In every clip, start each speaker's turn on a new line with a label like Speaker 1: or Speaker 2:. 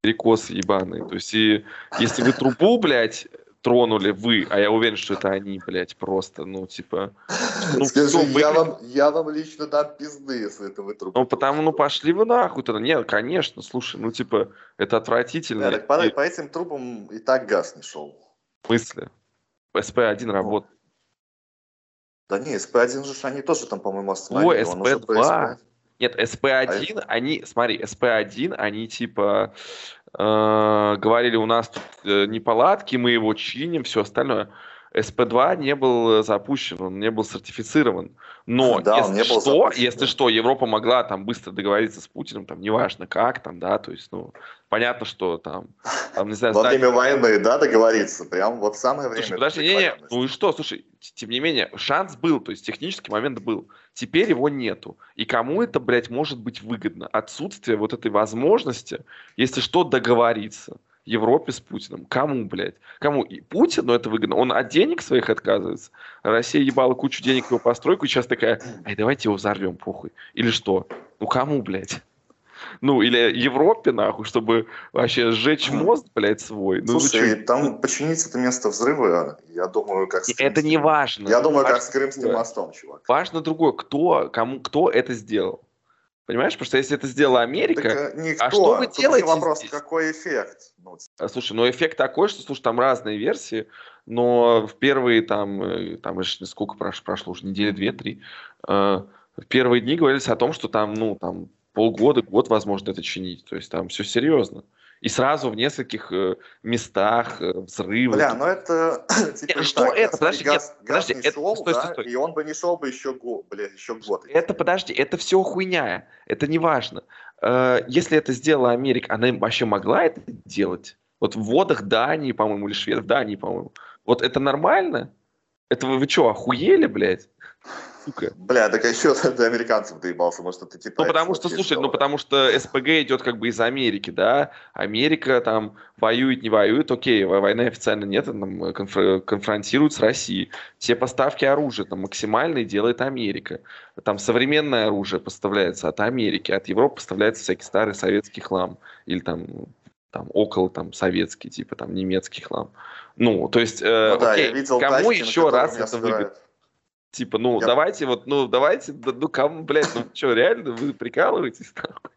Speaker 1: перекосы ебаные. То есть, и если вы трубу, блядь, тронули вы, а я уверен, что это они, блядь, просто, ну, типа...
Speaker 2: Ну, Скажи, все, вы... я, вам, я вам лично дам пизды, если это вы трубу.
Speaker 1: Ну, потому, ну, пошли вы нахуй тогда. Нет, конечно, слушай, ну, типа, это отвратительно. Да,
Speaker 2: так по, и... по этим трубам и так газ не шел.
Speaker 1: В смысле? СП-1 ну. работает.
Speaker 2: Да не, СП-1 же они тоже там, по-моему, остановили.
Speaker 1: Ой, СП-2. Нет, СП-1, а они, смотри, СП-1, они типа э, говорили, у нас тут э, неполадки, мы его чиним, все остальное. СП-2 не был запущен, он не был сертифицирован. Но да, если что, запущен, если да. что, Европа могла там быстро договориться с Путиным, там неважно как, там, да, то есть, ну, понятно, что там, там
Speaker 2: не знаю... Во время войны, да, договориться, прям вот самое время.
Speaker 1: Слушай, подожди, не, не, ну и что, слушай, тем не менее, шанс был, то есть технический момент был, теперь его нету. И кому это, блядь, может быть выгодно? Отсутствие вот этой возможности, если что, договориться. Европе с Путиным. Кому, блядь? Кому? И Путину это выгодно. Он от денег своих отказывается. Россия ебала кучу денег в его постройку, и сейчас такая, ай, давайте его взорвем, похуй. Или что? Ну кому, блядь? Ну, или Европе, нахуй, чтобы вообще сжечь мост, блядь, свой.
Speaker 2: Ну, Слушай, там починить это место взрыва, я думаю, как
Speaker 1: с Это не важно.
Speaker 2: Я думаю, важно как с Крымским мостом, чувак.
Speaker 1: Важно другое, кто, кому, кто это сделал. Понимаешь? Потому что если это сделала Америка, так, э, никто. а что вы Тут делаете
Speaker 2: вопрос, здесь? какой эффект?
Speaker 1: Ну, а, слушай, ну эффект такой, что, слушай, там разные версии, но в первые там, э, там сколько прошло, прошло уже, недели две-три, э, в первые дни говорилось о том, что там, ну, там полгода, год, возможно, это чинить. То есть там все серьезно. И сразу в нескольких э, местах э, взрывы.
Speaker 2: Бля, ну это...
Speaker 1: Типа, что так, это? Подожди, газ,
Speaker 2: нет, подожди. Не это, шел, стой, да, стой, стой. И он бы не шел бы еще, год, бля, еще год.
Speaker 1: Это, подожди, это все хуйня. Это не важно. Э, если это сделала Америка, она вообще могла это делать? Вот в водах Дании, по-моему, или Швед, в Дании, по-моему. Вот это нормально? Это вы, вы что, охуели, блядь?
Speaker 2: Сука. Бля, так еще до американцев доебался, может, это типа...
Speaker 1: Ну, потому что, слушай, ну, потому что СПГ идет как бы из Америки, да, Америка там воюет, не воюет, окей, войны официально нет, э, конфр- конфронтирует с Россией. Все поставки оружия там максимальные делает Америка. Там современное оружие поставляется от Америки, от Европы поставляется всякий старый советский хлам. Или там там около там советский, типа там немецкий хлам. Ну, то есть, э, ну, да, окей, видел кому тачки, еще раз это выгодно? Типа, ну, я... давайте вот, ну, давайте, ну, кому, блядь, ну, что, реально, вы прикалываетесь, нахуй?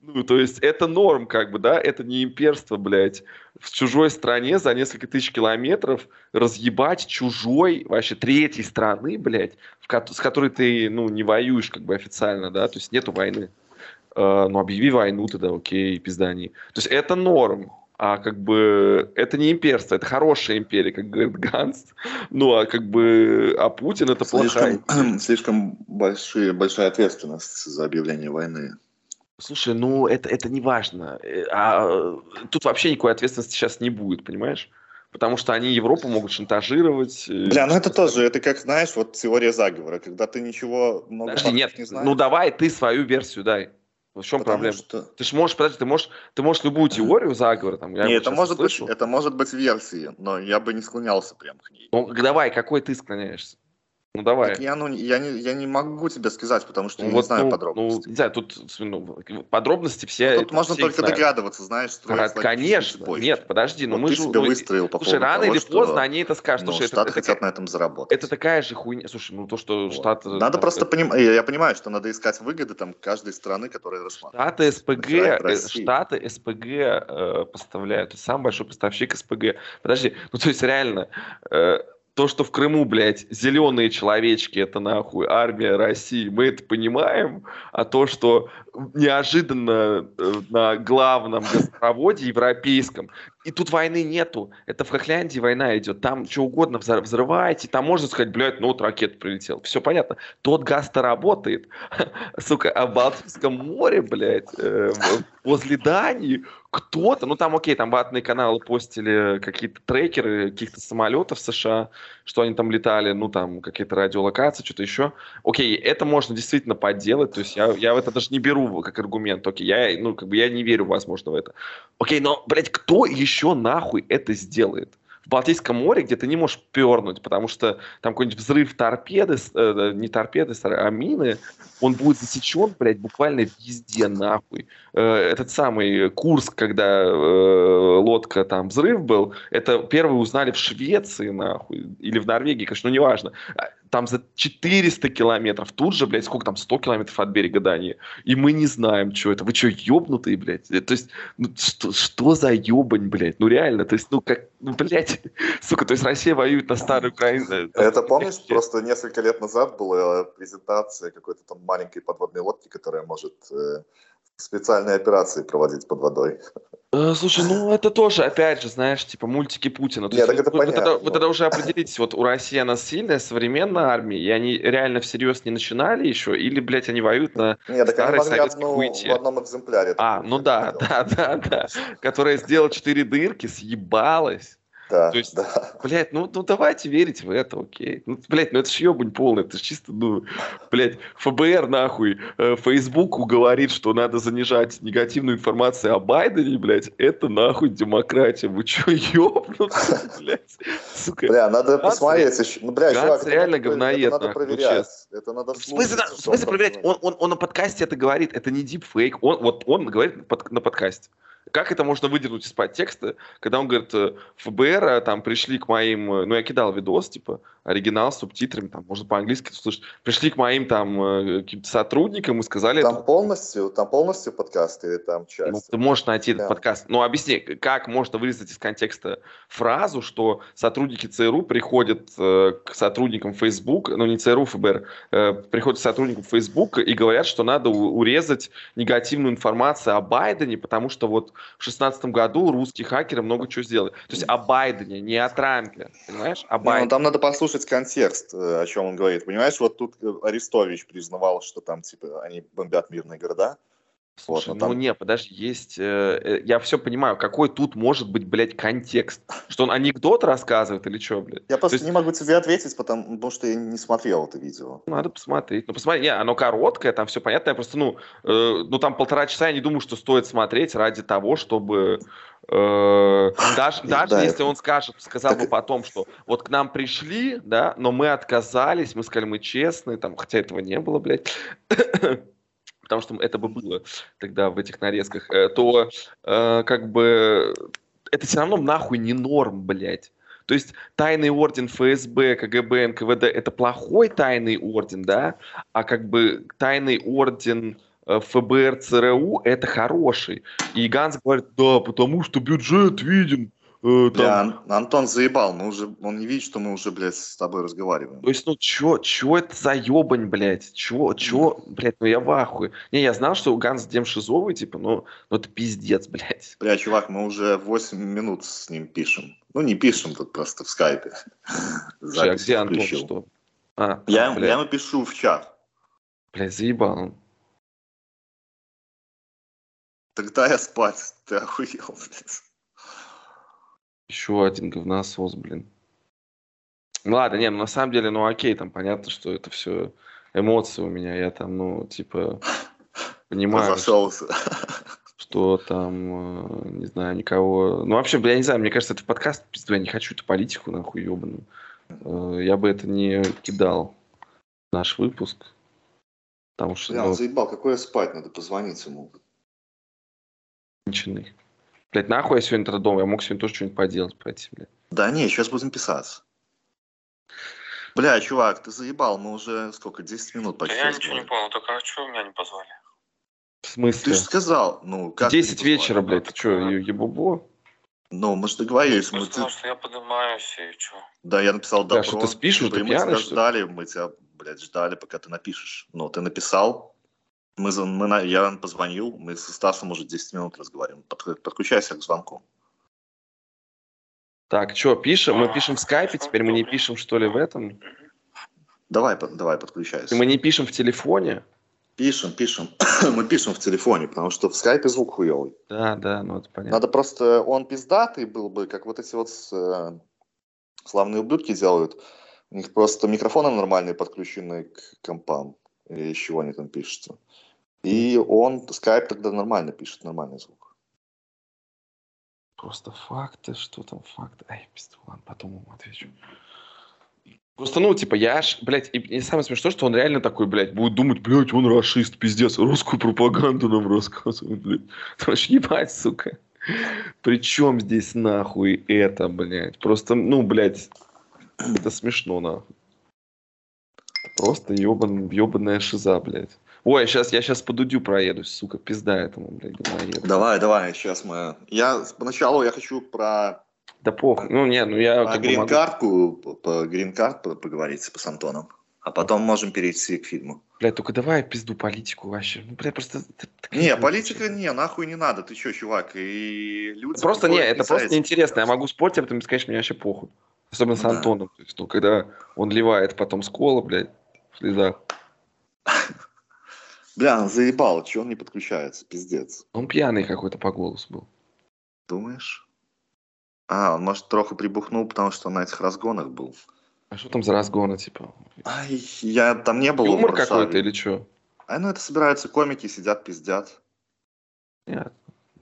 Speaker 1: Ну, то есть это норм, как бы, да, это не имперство, блядь, в чужой стране за несколько тысяч километров разъебать чужой, вообще, третьей страны, блядь, в ко- с которой ты, ну, не воюешь, как бы, официально, да, то есть нету войны. Э, ну, объяви войну тогда, окей, пиздани. То есть это норм, а как бы это не имперство, это хорошая империя, как говорит Ганс. Ну, а как бы, а Путин это
Speaker 2: слишком, плохая. Слишком большие, большая ответственность за объявление войны.
Speaker 1: Слушай, ну это, это не важно. Э, а, тут вообще никакой ответственности сейчас не будет, понимаешь? Потому что они Европу могут шантажировать.
Speaker 2: Э, Бля, ну это тоже, это как, знаешь, вот теория заговора, когда ты ничего много
Speaker 1: Подожди, нет, не знаешь. Ну давай ты свою версию дай. В чем Потому проблема? Что... Ты же можешь, подожди, ты можешь, ты можешь любую теорию заговора, там,
Speaker 2: я Нет, это может, быть, это может быть версии, но я бы не склонялся прям к ней.
Speaker 1: Ну, давай, какой ты склоняешься? Ну давай. Так
Speaker 2: я, ну, я, не, я не могу тебе сказать, потому что ну, я вот, не знаю
Speaker 1: ну,
Speaker 2: подробностей.
Speaker 1: Ну, не знаю, тут ну, подробности все.
Speaker 2: Тут можно
Speaker 1: все
Speaker 2: только знают. догадываться, знаешь,
Speaker 1: а, Конечно. Нет, подожди, ну вот мы
Speaker 2: же. Себя ну, выстроил по
Speaker 1: слушай, рано того, или поздно они это скажут.
Speaker 2: Ну,
Speaker 1: слушай,
Speaker 2: Штаты
Speaker 1: это,
Speaker 2: хотят это, на этом заработать.
Speaker 1: Это такая же хуйня. Слушай, ну то, что вот. Штаты.
Speaker 2: Надо просто понимать. Я понимаю, что надо искать выгоды там каждой страны, которая рассматривает.
Speaker 1: Штаты СПГ, э, Штаты СПГ э, поставляют. Самый большой поставщик СПГ. Подожди, ну то есть реально. Э, то, что в Крыму, блядь, зеленые человечки, это нахуй армия России, мы это понимаем, а то, что неожиданно э, на главном газопроводе европейском и тут войны нету. Это в Хохляндии война идет. Там что угодно взрываете. Там можно сказать, блядь, ну вот ракета прилетела. Все понятно. Тот газ-то работает. Сука, а в Балтийском море, блядь, э, возле Дании кто-то, ну там окей, там ватные каналы постили какие-то трекеры каких-то самолетов США, что они там летали, ну там какие-то радиолокации, что-то еще. Окей, это можно действительно подделать, то есть я, я в это даже не беру как аргумент, окей, я, ну как бы я не верю, возможно, в это. Окей, но, блядь, кто еще нахуй это сделает? в Балтийском море, где ты не можешь пернуть, потому что там какой-нибудь взрыв торпеды, э, не торпеды, а мины, он будет засечен, блядь, буквально везде, нахуй. Э, этот самый Курск, когда э, лодка там взрыв был, это первые узнали в Швеции, нахуй, или в Норвегии, конечно, ну неважно там за 400 километров, тут же, блядь, сколько там, 100 километров от берега Дании, и мы не знаем, что это. Вы что, ебнутые, блядь? То есть, ну, что, что за ебань, блядь? Ну, реально, то есть, ну, как, ну, блядь, сука, то есть Россия воюет на старой Украине.
Speaker 2: Это помнишь, просто несколько лет назад была презентация какой-то там маленькой подводной лодки, которая может э, специальные операции проводить под водой.
Speaker 1: Э, слушай, ну это тоже, опять же, знаешь, типа мультики Путина. То Нет, есть, так это вот, понятно. Это, вот это уже определитесь, вот у России она сильная, современная армия, и они реально всерьез не начинали еще, или, блядь, они воюют на
Speaker 2: Нет, так старой советской одну, в одном экземпляре.
Speaker 1: А, ну да, да, да, да, которая сделала четыре дырки, съебалась,
Speaker 2: да, То есть, да.
Speaker 1: блядь, ну, ну давайте верить в это, окей. Ну, блядь, ну это ж ебань полный, это ж чисто, ну, блядь, ФБР нахуй, э, Фейсбуку говорит, что надо занижать негативную информацию о Байдене, блядь, это нахуй демократия. Вы чё, ёбнутся, блядь?
Speaker 2: Сука. Бля, надо Ганс, посмотреть еще. Ну, бля, чувак,
Speaker 1: реально это, говноед,
Speaker 2: это надо нахуй, проверять. Это надо
Speaker 1: в смысле, в смысле проверять? Он, он, он на подкасте это говорит, это не дипфейк, он, вот он говорит на подкасте. Как это можно выдернуть из подтекста, когда он говорит, э, ФБР а, там пришли к моим, э, ну я кидал видос, типа, оригинал с субтитрами, там, можно по-английски слушать, пришли к моим там э, каким-то сотрудникам и сказали...
Speaker 2: Там это... полностью, там полностью подкаст или там часть?
Speaker 1: Ну, ты можешь найти да. этот подкаст. Ну, объясни, как можно вырезать из контекста фразу, что сотрудники ЦРУ приходят э, к сотрудникам Facebook, ну, не ЦРУ, ФБР, э, приходят к сотрудникам Facebook и говорят, что надо урезать негативную информацию о Байдене, потому что вот в 2016 году русские хакеры много чего сделали. То есть о Байдене, не о Трампе, понимаешь? О Байдене.
Speaker 2: Ну, там надо послушать контекст, э, о чем он говорит. Понимаешь, вот тут э, Арестович признавал, что там, типа, они бомбят мирные города.
Speaker 1: Слушай, вот, ну там... не, подожди, есть... Э, э, я все понимаю, какой тут может быть, блядь, контекст? Что он анекдот рассказывает или что, блядь?
Speaker 2: Я просто есть... не могу тебе ответить, потому, потому что я не смотрел это видео.
Speaker 1: Надо посмотреть. Ну, посмотри, не, оно короткое, там все понятно. Я просто, ну, э, ну там полтора часа, я не думаю, что стоит смотреть ради того, чтобы... Э, даже даже да, если он скажет, сказал так... бы потом, что вот к нам пришли, да, но мы отказались, мы сказали, мы честные, там, хотя этого не было, блядь потому что это бы было тогда в этих нарезках, э, то э, как бы это все равно нахуй не норм, блядь. То есть тайный орден ФСБ, КГБ, НКВД – это плохой тайный орден, да, а как бы тайный орден э, ФБР, ЦРУ – это хороший. И Ганс говорит, да, потому что бюджет виден,
Speaker 2: Э, там... Бля, Антон заебал, мы уже, он не видит, что мы уже, блядь, с тобой разговариваем.
Speaker 1: То есть, ну, чё, чё это за ебань, блядь? Чё, чё, блядь, ну я в ахуе. Не, я знал, что у Ганс Дем шизовый, типа, ну, ну это пиздец, блядь.
Speaker 2: Бля, чувак, мы уже 8 минут с ним пишем. Ну, не пишем, тут просто в скайпе.
Speaker 1: Слушай, а где Антон, что?
Speaker 2: А, я, а, я ему пишу в чат.
Speaker 1: Блядь, заебал он.
Speaker 2: Тогда я спать, ты охуел, блядь.
Speaker 1: Еще один говносос, блин. Ну ладно, не, ну на самом деле, ну окей, там понятно, что это все эмоции у меня. Я там, ну, типа, понимаю, что, что там, э, не знаю, никого... Ну вообще, я не знаю, мне кажется, это подкаст, пизду, я не хочу эту политику, нахуй, ебаную. Э, я бы это не кидал, наш выпуск. Потому что...
Speaker 2: Бля, он ну, заебал, какое спать, надо позвонить ему.
Speaker 1: Конченый. Блять, нахуй я сегодня дома, я мог сегодня тоже что-нибудь поделать, пойти, блядь.
Speaker 2: Да не, сейчас будем писаться. Бля, чувак, ты заебал, мы уже сколько, 10 минут почти.
Speaker 3: Да я ничего не понял, только а что меня не позвали?
Speaker 1: В смысле?
Speaker 2: Ты же сказал, ну,
Speaker 1: как 10 вечера, блядь, ты что, ебубо?
Speaker 2: Ну, мы же договорились.
Speaker 3: Мы сказал, что я поднимаюсь и что?
Speaker 2: Да, я написал
Speaker 1: добро. Да, что ты спишь, что ты
Speaker 2: пьяный, Мы тебя ждали, мы тебя, блядь, ждали, пока ты напишешь. Ну, ты написал, мы, мы, я позвонил, мы со Стасом уже 10 минут разговариваем. Под, подключайся к звонку.
Speaker 1: Так, что, пишем? Мы пишем в скайпе, теперь мы не пишем, что ли, в этом?
Speaker 2: Давай, давай, подключайся.
Speaker 1: И мы не пишем в телефоне?
Speaker 2: Пишем, пишем. мы пишем в телефоне, потому что в скайпе звук хуёвый.
Speaker 1: Да, да, ну это понятно.
Speaker 2: Надо просто, он пиздатый был бы, как вот эти вот э, славные ублюдки делают. У них просто микрофоны нормальные подключены к компам. Или из чего они там пишутся. И он, скайп тогда нормально пишет, нормальный звук.
Speaker 1: Просто факты, что там факты. Ай, пизду, ладно, потом ему отвечу. Просто, ну, типа, я аж, блядь, и, и самое смешное, что он реально такой, блядь, будет думать, блядь, он расист, пиздец, русскую пропаганду нам рассказывает, блядь. Потому что ебать, сука. Причем здесь нахуй это, блядь? Просто, ну, блядь, это смешно, нахуй. Просто ебан, ебаная шиза, блядь. Ой, сейчас, я сейчас по Дудю проедусь, сука, пизда этому, блядь, говноеду.
Speaker 2: Давай, давай, сейчас мы... Я поначалу я хочу про,
Speaker 1: Да похуй, ну, не, ну я
Speaker 2: про
Speaker 1: бы могу-
Speaker 2: грин-картку, по- по грин-карт по- поговорить с Антоном. А потом можем перейти к фильму.
Speaker 1: Блядь, только давай пизду политику вообще. Ну, блядь, просто...
Speaker 2: Не, политика не, нахуй не надо. Ты чё, чувак? И люди...
Speaker 1: Просто не, это просто неинтересно. Я могу спорить об этом и сказать, мне вообще похуй. Особенно с
Speaker 2: Ну да.
Speaker 1: Антоном. То есть, ну, когда он ливает потом с кола, блядь, в слезах.
Speaker 2: Бля, он заебал, чё он не подключается? Пиздец.
Speaker 1: Он пьяный какой-то по голосу был.
Speaker 2: Думаешь? А, он, может, трохи прибухнул, потому что он на этих разгонах был.
Speaker 1: А что там за разгоны, типа?
Speaker 2: Ай, я там не был
Speaker 1: Юмор какой-то или что?
Speaker 2: А, ну это собираются комики, сидят, пиздят.
Speaker 1: Нет.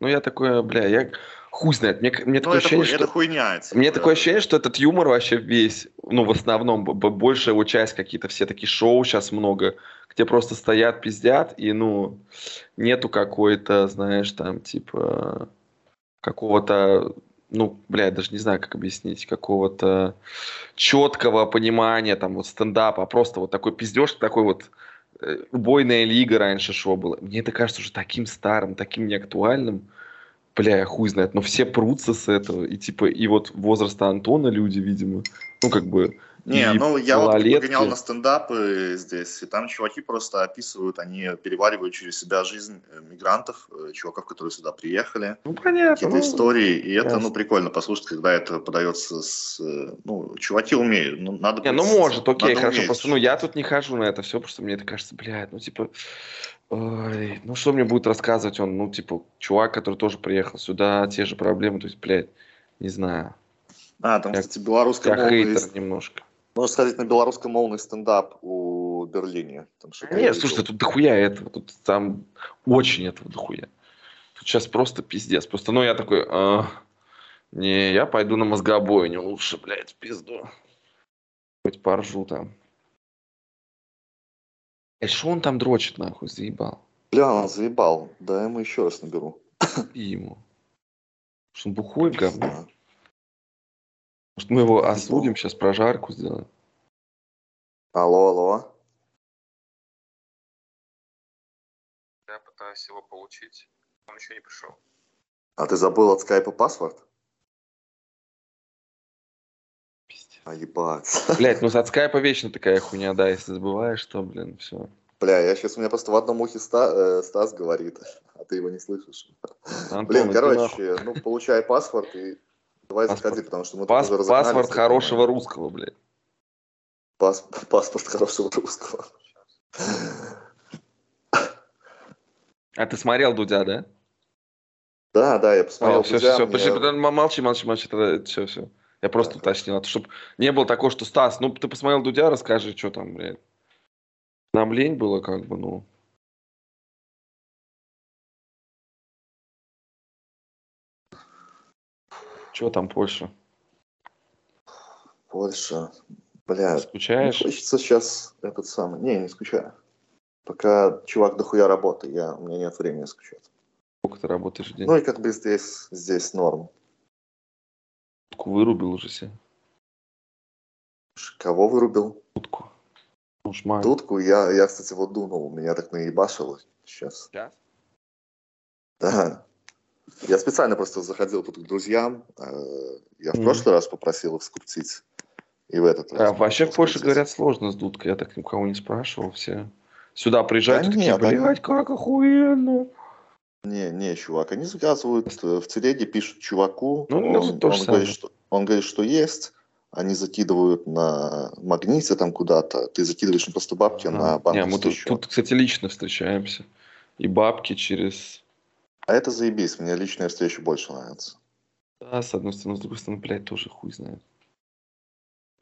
Speaker 1: Ну, я такое, бля, я хуй знает. Мне, мне
Speaker 2: Ну,
Speaker 1: такое
Speaker 2: это,
Speaker 1: ощущение,
Speaker 2: хуй-
Speaker 1: что...
Speaker 2: это хуйня. типа.
Speaker 1: Мне такое ощущение, что этот юмор вообще весь, ну, в основном, большая его часть какие-то все такие шоу сейчас много, где просто стоят, пиздят, и, ну, нету какой-то, знаешь, там, типа, какого-то, ну, блядь, даже не знаю, как объяснить, какого-то четкого понимания, там, вот стендапа, а просто вот такой пиздеж, такой вот э, убойная лига раньше шоу было. Мне это кажется уже таким старым, таким неактуальным, бля, я хуй знает, но все прутся с этого, и типа, и вот возраста Антона люди, видимо, ну, как бы,
Speaker 2: Не,
Speaker 1: и
Speaker 2: ну я вот
Speaker 1: малолетки.
Speaker 2: погонял на стендапы здесь, и там чуваки просто описывают, они переваривают через себя жизнь э, мигрантов, э, чуваков, которые сюда приехали,
Speaker 1: ну, понятно,
Speaker 2: какие-то
Speaker 1: ну,
Speaker 2: истории, и это, ну,
Speaker 1: ясно.
Speaker 2: прикольно послушать, когда это подается с... э, Ну, чуваки умеют, ну, надо...
Speaker 1: Не, ну может, окей,
Speaker 2: надо
Speaker 1: хорошо.
Speaker 2: уметь.
Speaker 1: Просто, ну, я тут не хожу на это все, потому что мне это кажется, блядь, ну, типа, ой, ну, что мне будет рассказывать он, ну, типа, чувак, который тоже приехал сюда, те же проблемы, то есть, блядь, не знаю,
Speaker 2: А, там,
Speaker 1: Я-
Speaker 2: кстати, белорусскомовный...
Speaker 1: я хейтер немножко.
Speaker 2: Можно сказать, на белорусскомовный стендап у Берлине. Там
Speaker 1: Нет, слушай, тут дохуя этого, тут там очень этого дохуя. Тут сейчас просто пиздец. Просто, ну, я такой, а, не, я пойду на мозгобойню лучше, блядь, в пизду. Хоть поржу там. Э, что он там дрочит, нахуй, заебал?
Speaker 2: Бля, он заебал. Да, я ему еще раз наберу.
Speaker 1: И ему. Что он бухой говно? Может, мы его осудим, сейчас прожарку сделаем?
Speaker 2: Алло, алло.
Speaker 4: Я пытаюсь его получить. Он еще не пришел.
Speaker 2: А ты забыл от скайпа паспорт?
Speaker 1: Пиздец.
Speaker 2: А ебать.
Speaker 1: Блять, ну от скайпа вечно такая хуйня, да, если забываешь, то, блин, все.
Speaker 2: Бля, я сейчас, у меня просто в одном ухе Ста- э, Стас говорит, а ты его не слышишь. Блин, короче, ну, получай паспорт и давай
Speaker 1: Паспорт.
Speaker 2: заходи, потому что мы тут
Speaker 1: Пас-
Speaker 2: уже
Speaker 1: паспорт хорошего русского, блядь.
Speaker 2: Пас- Паспорт хорошего русского.
Speaker 1: А ты смотрел Дудя, да?
Speaker 2: Да, да, я посмотрел.
Speaker 1: все,
Speaker 2: Дудя,
Speaker 1: все,
Speaker 2: мне-
Speaker 1: все, молчи, молчи, молчи, все, все. Я просто
Speaker 2: Так.
Speaker 1: уточнил, чтобы не было такого, что Стас, ну ты посмотрел Дудя, расскажи, что там, блядь. Нам лень было, как бы, ну. Что там Польша?
Speaker 2: Польша. Бля,
Speaker 1: Скучаешь?
Speaker 2: Не хочется сейчас этот самый. Не, не скучаю. Пока чувак дохуя работы, я, у меня нет времени скучать.
Speaker 1: Сколько ты работаешь в день?
Speaker 2: Ну и как бы здесь, здесь норм.
Speaker 1: Утку вырубил уже себе.
Speaker 2: Кого вырубил?
Speaker 1: Утку. Ну, шмаль.
Speaker 2: Дудку я, я, кстати, вот дунул. Меня так наебашило сейчас.
Speaker 1: Сейчас?
Speaker 2: Да. Я специально просто заходил тут к друзьям. э, Я в
Speaker 1: Мгм.
Speaker 2: прошлый раз попросил их скуптить. И в этот
Speaker 1: А,
Speaker 2: раз.
Speaker 1: вообще в Польше говорят сложно с дудкой. Я так никого не спрашивал. Все сюда приезжают
Speaker 2: Да
Speaker 1: и такие,
Speaker 2: нет, они-
Speaker 1: блядь, как охуенно.
Speaker 2: Не, не, чувак, они заказывают э, в телеге, пишут чуваку,
Speaker 1: Ну,
Speaker 2: он, он
Speaker 1: самое.
Speaker 2: говорит, что, он говорит, что есть, они закидывают на магните там куда-то, ты закидываешь просто бабки
Speaker 1: Ага.
Speaker 2: на
Speaker 1: Не, мы тут,
Speaker 2: счет.
Speaker 1: тут, кстати, лично встречаемся. И бабки через...
Speaker 2: А это заебись, мне личная встреча больше нравится.
Speaker 1: Да, с одной стороны, с другой стороны, блядь, тоже хуй знает.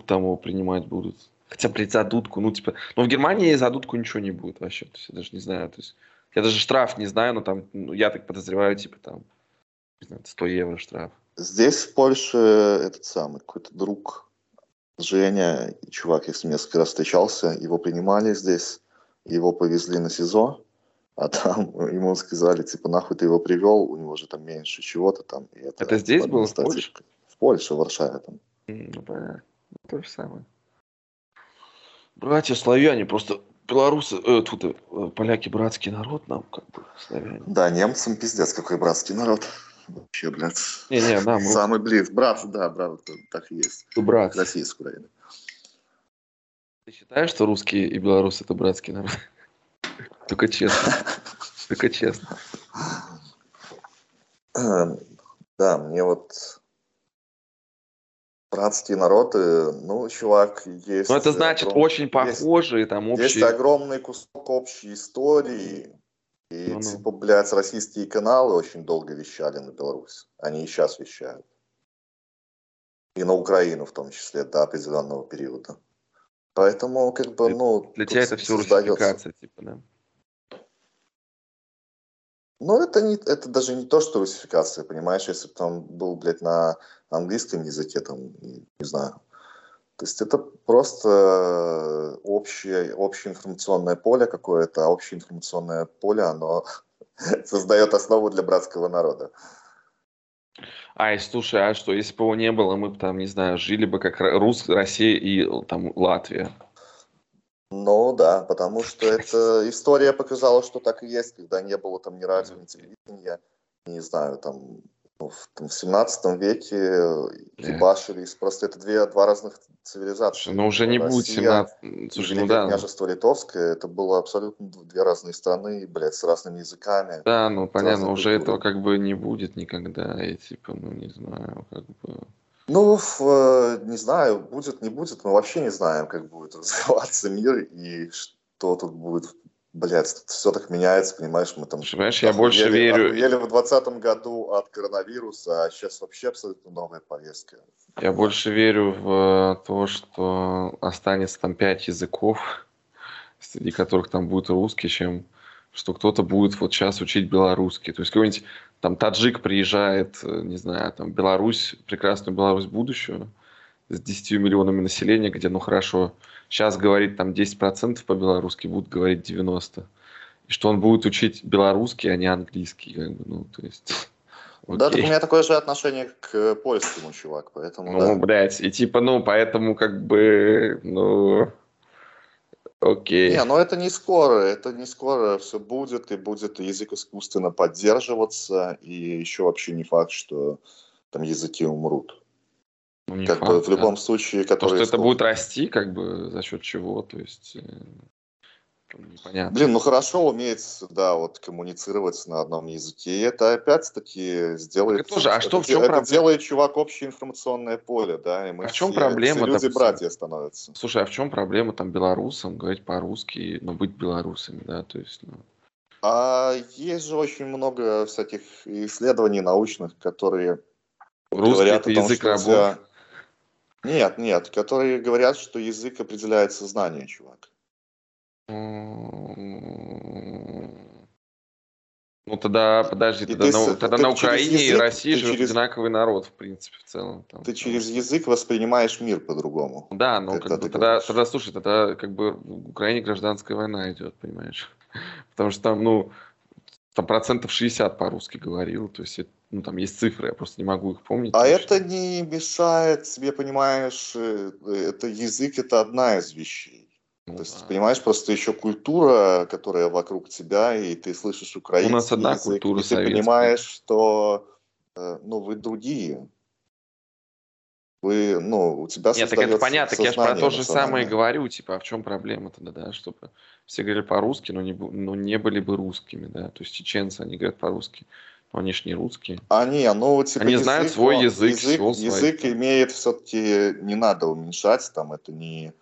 Speaker 1: Там его принимать будут. Хотя, блядь, за дудку, ну, типа... Ну, в Германии за дудку ничего не будет вообще. То есть, я даже не знаю. То есть, я даже штраф не знаю, но там, ну, я так подозреваю, типа, там, не знаю, 100 евро штраф.
Speaker 2: Здесь в Польше этот самый какой-то друг Женя, чувак, я с ним несколько раз встречался, его принимали здесь, его повезли на СИЗО, а там ему сказали, типа, нахуй ты его привел, у него же там меньше чего-то там. И
Speaker 1: это, это здесь было, в Польше?
Speaker 2: В Польше, в Варшаве там.
Speaker 1: Ну, понятно. То же самое. Братья славяне, просто белорусы, э, тут э, поляки братский народ нам, как бы, славяне.
Speaker 2: Да, немцам пиздец, какой братский народ. Вообще, блядь.
Speaker 1: Не-не, нам...
Speaker 2: Самый близ. Брат, да, брат, так и есть.
Speaker 1: Брат.
Speaker 2: Россия с Украиной.
Speaker 1: Ты считаешь, что русские и белорусы это братский народ? Только честно. Только честно.
Speaker 2: Эм, да, мне вот братские народы, ну, чувак, есть...
Speaker 1: Ну, это значит огром... очень похожие, есть, там общие...
Speaker 2: Есть огромный кусок общей истории, и, ну, ну. типа, блядь, российские каналы очень долго вещали на Беларусь. Они и сейчас вещают. И на Украину в том числе, до определенного периода. Поэтому, как бы, ну...
Speaker 1: Для тебя это все русификация, типа, да?
Speaker 2: Ну, это, не, это даже не то, что русификация, понимаешь, если бы там был, блядь, на английском языке, там, не знаю. То есть это просто общее, общее информационное поле какое-то, а общее информационное поле, оно создает основу для братского народа.
Speaker 1: Ай, слушай, а что, если бы его не было, мы бы там, не знаю, жили бы как Рус, Россия и там Латвия.
Speaker 2: Ну да, потому что эта история показала, что так и есть, когда не было там ни радио, ни телевидения, не знаю, там, в, там, в 17 веке ебашились. Просто это две, два разных цивилизации.
Speaker 1: Но ну, уже не будет 17...
Speaker 2: Слушай, ну да. княжество Литовское, это было абсолютно две разные страны, блядь, с разными языками.
Speaker 1: Да, ну понятно, уже этого как бы не будет никогда, и типа, ну не знаю, как бы...
Speaker 2: Ну, э, не знаю, будет, не будет, мы вообще не знаем, как будет развиваться мир и что тут будет. Блядь, все так меняется, понимаешь, мы там...
Speaker 1: Понимаешь, я больше верю...
Speaker 2: Охуели в 2020 году от коронавируса, а сейчас вообще абсолютно новая повестка.
Speaker 1: Я больше верю в то, что останется там пять языков, среди которых там будет русский, чем что кто-то будет вот сейчас учить белорусский. То есть какой-нибудь там таджик приезжает, э, не знаю, там Беларусь, прекрасную Беларусь будущего, с 10 миллионами населения, где, ну хорошо, сейчас говорит там 10% по-белорусски, будут говорить 90%. И что он будет учить белорусский, а не английский, как бы, ну, то есть...
Speaker 2: Окей. Да, так у меня такое же отношение к польскому, чувак, поэтому...
Speaker 1: Ну, да. блядь, и типа, ну, поэтому как бы, ну... Окей.
Speaker 2: Не, но это не скоро, это не скоро все будет, и будет язык искусственно поддерживаться, и еще вообще не факт, что там языки умрут. Ну, не как факт, бы в любом да. случае,
Speaker 1: который... То, что это будет расти, как бы за счет чего, то есть... Э,
Speaker 2: непонятно. Блин, ну хорошо уметь, да, вот коммуницировать на одном языке. И это опять-таки сделает...
Speaker 1: Так тоже, а что,
Speaker 2: это, в чем это проблема? делает чувак общее информационное поле, да, и мы
Speaker 1: а в чем все, проблема?
Speaker 2: Все люди-братья становятся.
Speaker 1: Слушай, а в чем проблема там белорусам говорить по-русски, но быть белорусами, да, то есть, ну...
Speaker 2: А есть же очень много всяких исследований научных, которые
Speaker 1: Русский говорят это о том, язык рабов? Нельзя...
Speaker 2: Нет, нет, которые говорят, что язык определяет сознание, чувак.
Speaker 1: Ну тогда, подожди, тогда, ты, на, тогда на Украине язык, и России живет через... одинаковый народ, в принципе, в целом.
Speaker 2: Там, ты там. через язык воспринимаешь мир по-другому.
Speaker 1: Да, ну как бы, тогда, тогда, слушай, тогда как бы в Украине гражданская война идет, понимаешь? Потому что там, ну, там процентов 60 по-русски говорил, то есть, ну, там есть цифры, я просто не могу их помнить.
Speaker 2: А это не мешает тебе, понимаешь, э, это язык, это одна из вещей. Ну, То есть, да. понимаешь, просто еще культура, которая вокруг тебя, и ты слышишь украинский У нас одна язык, культура и ты советская. понимаешь, что э, ну, вы другие. Вы, ну, у тебя
Speaker 1: Нет, так это понятно, так я же про то же самое говорю, типа, а в чем проблема тогда, да, чтобы все говорили по-русски, но не, но не были бы русскими, да, то есть чеченцы, они говорят по-русски, но они же не русские.
Speaker 2: Они, ну, типа,
Speaker 1: они язык, знают свой язык,
Speaker 2: язык, язык свой, имеет все-таки, не надо уменьшать, там, это не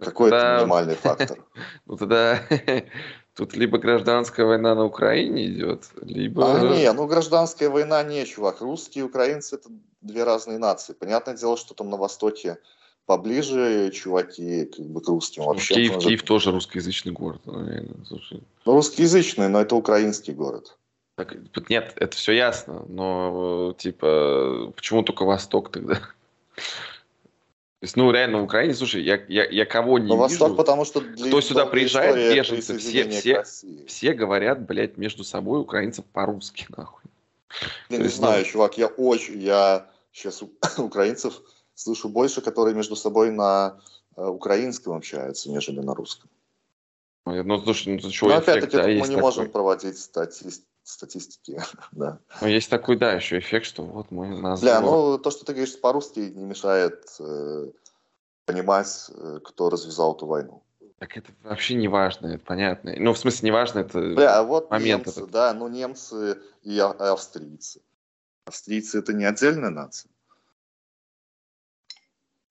Speaker 2: какой тогда... это минимальный фактор?
Speaker 1: Ну тогда тут либо гражданская война на Украине идет, либо...
Speaker 2: А, не, ну гражданская война не, чувак. Русские и украинцы это две разные нации. Понятное дело, что там на Востоке поближе чуваки как бы к русским.
Speaker 1: Вообще, Киев, Киев тоже русскоязычный город. Ну,
Speaker 2: ну, русскоязычный, но это украинский город.
Speaker 1: Так, нет, это все ясно, но типа почему только Восток тогда? То есть, ну, реально, в Украине, слушай, я, я, я кого не
Speaker 2: Но
Speaker 1: вижу,
Speaker 2: Восток, потому что для
Speaker 1: кто сюда приезжает, беженцы, все, все, все говорят, блядь, между собой украинцев по-русски, нахуй.
Speaker 2: Я
Speaker 1: То
Speaker 2: не
Speaker 1: есть, ну-
Speaker 2: знаю, чувак, я очень, я сейчас украинцев слышу больше, которые между собой на э, украинском общаются, нежели на русском.
Speaker 1: Ну, ну, слушай, ну, чего
Speaker 2: Но опять-таки
Speaker 1: да,
Speaker 2: мы не
Speaker 1: такой.
Speaker 2: можем проводить стати- статистики, да.
Speaker 1: Ну, есть такой, да, еще эффект, что вот мы нас...
Speaker 2: Бля, ну то, что ты говоришь по-русски, не мешает э, понимать, э, кто развязал эту войну.
Speaker 1: Так это вообще не важно, это понятно. Ну, в смысле, не важно, это...
Speaker 2: Бля, а вот
Speaker 1: момент
Speaker 2: немцы,
Speaker 1: этот.
Speaker 2: да, ну немцы и а- и австрийцы. Австрийцы это не отдельная нация.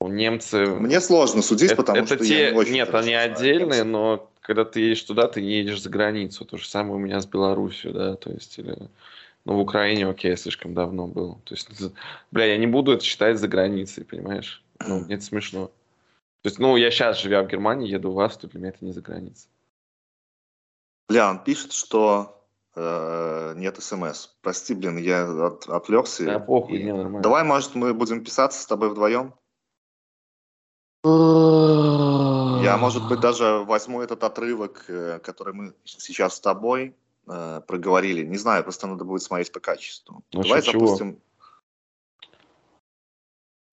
Speaker 1: Немцы...
Speaker 2: Мне сложно судить,
Speaker 1: это,
Speaker 2: потому
Speaker 1: это
Speaker 2: что
Speaker 1: те...
Speaker 2: я не очень
Speaker 1: Нет, они отдельные,
Speaker 2: немцев.
Speaker 1: но когда ты едешь туда, ты не едешь за границу. То же самое у меня с Беларусью, да, то есть... Или... Ну, в Украине, окей, я слишком давно был. То есть, бля, я не буду это считать за границей, понимаешь? Ну, мне это смешно. То есть, ну, я сейчас, живя в Германии, еду в Австрию, для меня это не за границей.
Speaker 2: Бля, он пишет, что э, нет смс. Прости, блин, я от- отвлекся.
Speaker 1: Да, похуй,
Speaker 2: И-
Speaker 1: не, нормально.
Speaker 2: Давай, может, мы будем писаться с тобой вдвоем? Я, может быть, даже возьму этот отрывок, э, который мы сейчас с тобой э, проговорили. Не знаю, просто надо будет смотреть по качеству.
Speaker 1: Ну,
Speaker 2: Давай
Speaker 1: чё, чего?
Speaker 2: запустим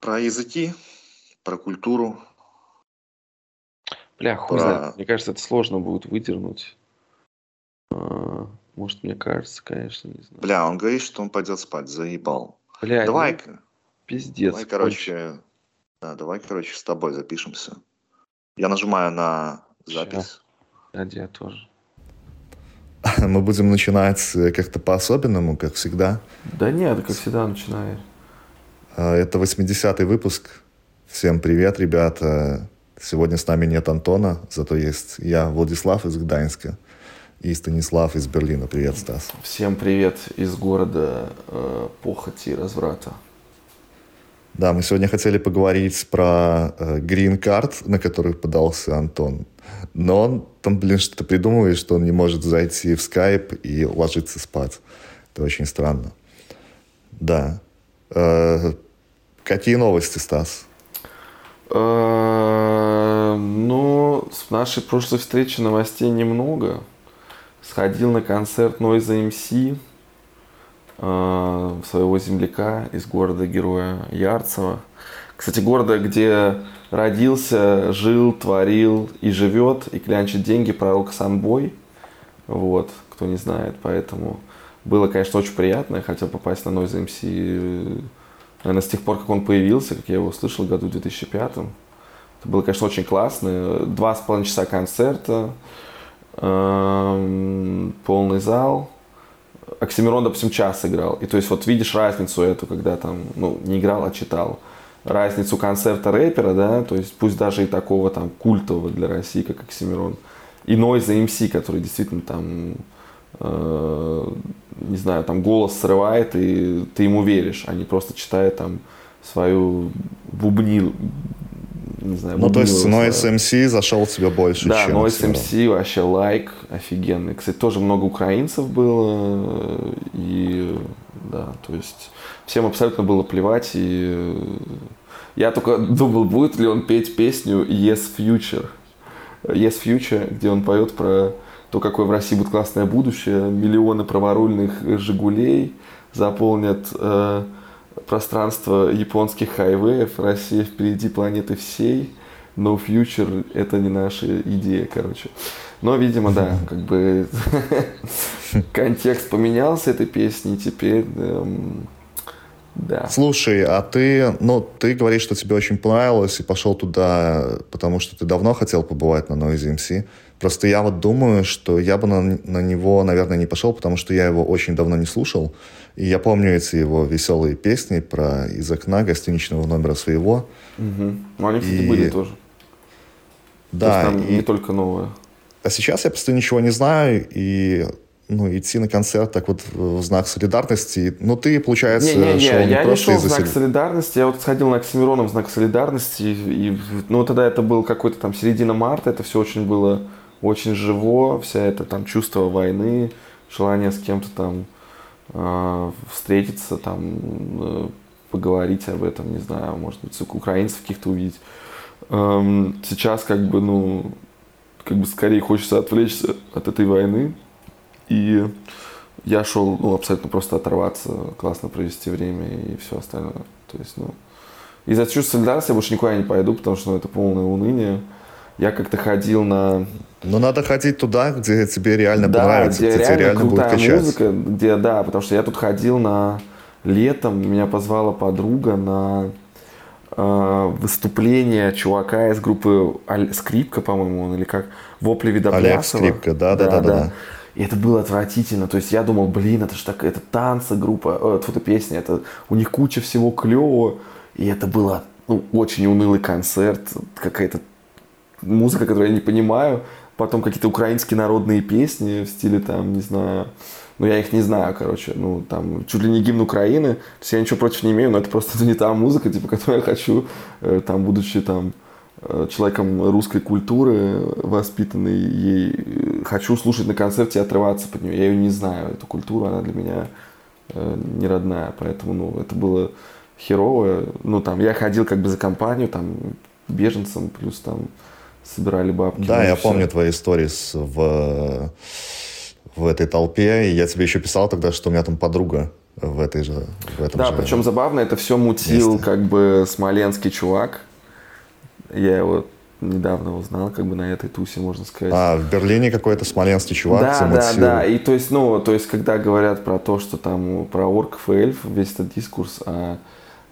Speaker 2: про языки, про культуру.
Speaker 1: Бля, хуй
Speaker 2: Про-
Speaker 1: знает. Мне кажется, это сложно будет выдернуть. А, Может, мне кажется, конечно, не знаю.
Speaker 2: Бля, он говорит, что он пойдет спать, заебал.
Speaker 1: Бля,
Speaker 2: давай,
Speaker 1: ну, пиздец.
Speaker 2: давай, короче, да, давай, короче, с тобой запишемся. Я нажимаю на запись.
Speaker 1: Ради я тоже.
Speaker 2: Мы будем начинать э, как-то по-особенному, как всегда.
Speaker 1: Да нет, как всегда начинаю.
Speaker 2: А, Это 80-й выпуск. Всем привет, ребята. Сегодня с нами нет Антона, зато есть я, Владислав из Гданьска, и Станислав из Берлина. Привет, Стас.
Speaker 1: Всем привет из города э, похоти и разврата.
Speaker 2: Да, мы сегодня хотели поговорить про грин-карт, на который подался Антон. Но он там, блин, что-то придумывает, что он не может зайти в скайп и ложиться спать. Это очень странно. Да. Э, Какие новости, Стас?
Speaker 1: Э, Ну, с нашей прошлой встречи новостей немного. Сходил на концерт Noise MC э, своего земляка из города-героя Ярцево. Кстати, города, где родился, жил, творил и живет, и клянчит деньги пророк Санбой. Вот, кто не знает, поэтому было, конечно, очень приятно. Я хотел попасть на Noise MC, э, наверное, с тех пор, как он появился, как я его услышал в году 2005. Это было, конечно, очень классно. Два с половиной часа концерта, эм, полный зал. Оксимирон, допустим, час играл. И то есть вот видишь разницу эту, когда там, ну, не играл, а читал. Разницу концерта рэпера, да, то есть пусть даже и такого там культового для России, как Оксимирон. И Нойза МС, который действительно там, э, не знаю, там голос срывает, и ты ему веришь, а не просто читает там свою бубнил, не знаю,
Speaker 2: Ну, то есть
Speaker 1: бубниловую
Speaker 2: Noise
Speaker 1: свою.
Speaker 2: MC зашел тебе больше,
Speaker 1: Да,
Speaker 2: чем
Speaker 1: Noise
Speaker 2: Оксимирон.
Speaker 1: MC вообще лайк офигенный. Кстати, тоже много украинцев было. И да, то есть всем абсолютно было плевать. И я только думал, будет ли он петь песню Yes Future. Yes Future, где он поет про то, какое в России будет классное будущее. Миллионы праворульных «Жигулей» заполнят э, пространство японских хайвеев. Россия впереди планеты всей. No future – это не наша идея, короче. Но, видимо, да, как бы контекст поменялся этой песни, теперь, эм, да.
Speaker 2: Слушай, а ты, ну, ты говоришь, что тебе очень понравилось и пошел туда, потому что ты давно хотел побывать на Noise MC. Просто я вот думаю, что я бы на, на него, наверное, не пошел, потому что я его очень давно не слушал. И я помню эти его веселые песни про из окна гостиничного номера своего.
Speaker 1: Мгм. Ну, они, кстати,
Speaker 2: И-
Speaker 1: были тоже.
Speaker 2: Да,
Speaker 1: То есть там
Speaker 2: и-
Speaker 1: не только новое.
Speaker 2: А сейчас я просто ничего не знаю, и ну, идти на концерт так вот в знак солидарности. Ну, ты, получается,
Speaker 1: Не-не-не,
Speaker 2: шел не
Speaker 1: я не
Speaker 2: просто
Speaker 1: шел в знак
Speaker 2: солид-
Speaker 1: солидарности, я вот сходил на Оксимирона в знак солидарности, и, и, ну, тогда это был какой-то там середина марта, это все очень было очень живо, вся это там чувство войны, желание с кем-то там э, встретиться, там, э, поговорить об этом, не знаю, может быть, украинцев каких-то увидеть. Эм, сейчас как бы, ну, как бы скорее хочется отвлечься от этой войны. И я шел, ну, абсолютно просто оторваться, классно провести время и все остальное. То есть, ну, из-за чувства солидарности я больше никуда не пойду, потому что ну, это полное уныние. Я как-то ходил на...
Speaker 2: Ну, надо ходить туда, где тебе реально
Speaker 1: да,
Speaker 2: понравится,
Speaker 1: где,
Speaker 2: где
Speaker 1: реально
Speaker 2: тебе реально будет качать.
Speaker 1: музыка, где, да, потому что я тут ходил на... Летом меня позвала подруга на э, выступление чувака из группы Аль... Скрипка, по-моему, он, или как, Вопли Видоплясова.
Speaker 2: Олег Скрипка, да, да, да, да. да.
Speaker 1: И это было отвратительно. То есть я думал, блин, это же так, это танцы группа, э, это песня, это у них куча всего клевого. И это было ну, очень унылый концерт, какая-то музыка, которую я не понимаю. Потом какие-то украинские народные песни в стиле там, не знаю, ну я их не знаю, короче, ну там чуть ли не гимн Украины. То есть я ничего против не имею, но это просто не та музыка, типа, которую я хочу, э, там, будучи там человеком русской культуры, воспитанный ей, хочу слушать на концерте и отрываться под нее. Я ее не знаю, эту культуру, она для меня э, не родная, поэтому, ну, это было херовое. Ну, там, я ходил как бы за компанию, там, беженцам, плюс там собирали бабки.
Speaker 2: Да, ну, я все. помню твои истории в, в этой толпе, и я тебе еще писал тогда, что у меня там подруга в этой же в этом
Speaker 1: Да,
Speaker 2: же
Speaker 1: причем забавно, это все мутил месте. как бы смоленский чувак. Я его недавно узнал, как бы на этой тусе, можно сказать.
Speaker 2: А, в Берлине какой-то смоленский чувак
Speaker 1: Да, да, да. И то есть, ну, то есть, когда говорят про то, что там про орков и эльф, весь этот дискурс, а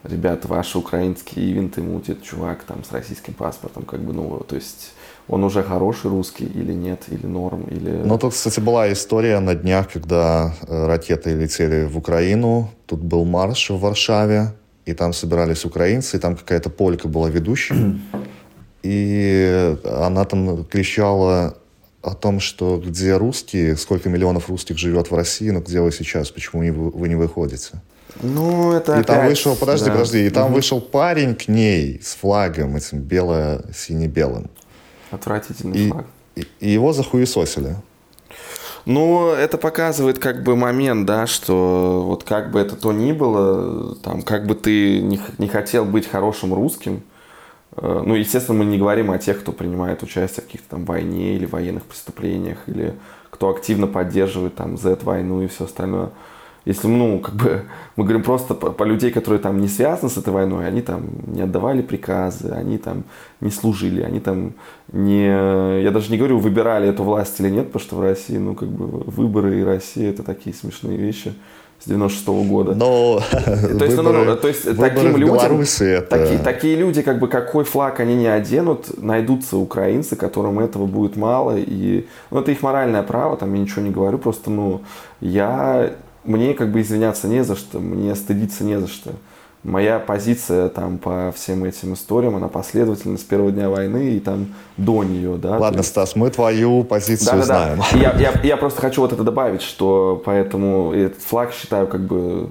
Speaker 1: ребята, ваши украинские ивенты мутит чувак там с российским паспортом, как бы, ну, то есть он уже хороший русский или нет, или норм, или...
Speaker 2: Ну, тут, кстати, была история на днях, когда э, ракеты летели в Украину, тут был марш в Варшаве, и там собирались украинцы, и там какая-то полька была ведущей, и она там кричала о том, что где русские, сколько миллионов русских живет в России, но где вы сейчас, почему вы не выходите?
Speaker 1: Ну, это
Speaker 2: И
Speaker 1: опять,
Speaker 2: там вышел, подожди,
Speaker 1: да.
Speaker 2: подожди, и там
Speaker 1: угу.
Speaker 2: вышел парень к ней с флагом этим бело-сине-белым.
Speaker 1: Отвратительный
Speaker 2: и,
Speaker 1: флаг.
Speaker 2: И, и его захуесосили.
Speaker 1: Ну, это показывает как бы момент, да, что вот как бы это то ни было, там, как бы ты не, не хотел быть хорошим русским, э, ну, естественно, мы не говорим о тех, кто принимает участие в каких-то там войне или военных преступлениях, или кто активно поддерживает там Z-войну и все остальное. Если, ну, как бы, мы говорим просто по, по людей, которые там не связаны с этой войной, они там не отдавали приказы, они там не служили, они там не, я даже не говорю, выбирали эту власть или нет, потому что в России, ну, как бы, выборы и Россия это такие смешные вещи с 96 -го года.
Speaker 2: Но
Speaker 1: то есть, выборы, ну, то есть таким людям, это... такие, такие люди, как бы какой флаг они не оденут, найдутся украинцы, которым этого будет мало, и ну, это их моральное право, там я ничего не говорю, просто, ну, я мне как бы извиняться не за что, мне стыдиться не за что. Моя позиция там по всем этим историям, она последовательна с первого дня войны и там до нее, да.
Speaker 2: Ладно, есть... Стас, мы твою позицию
Speaker 1: да,
Speaker 2: знаем.
Speaker 1: Да. Я, я, я просто хочу вот это добавить, что поэтому этот флаг считаю как бы,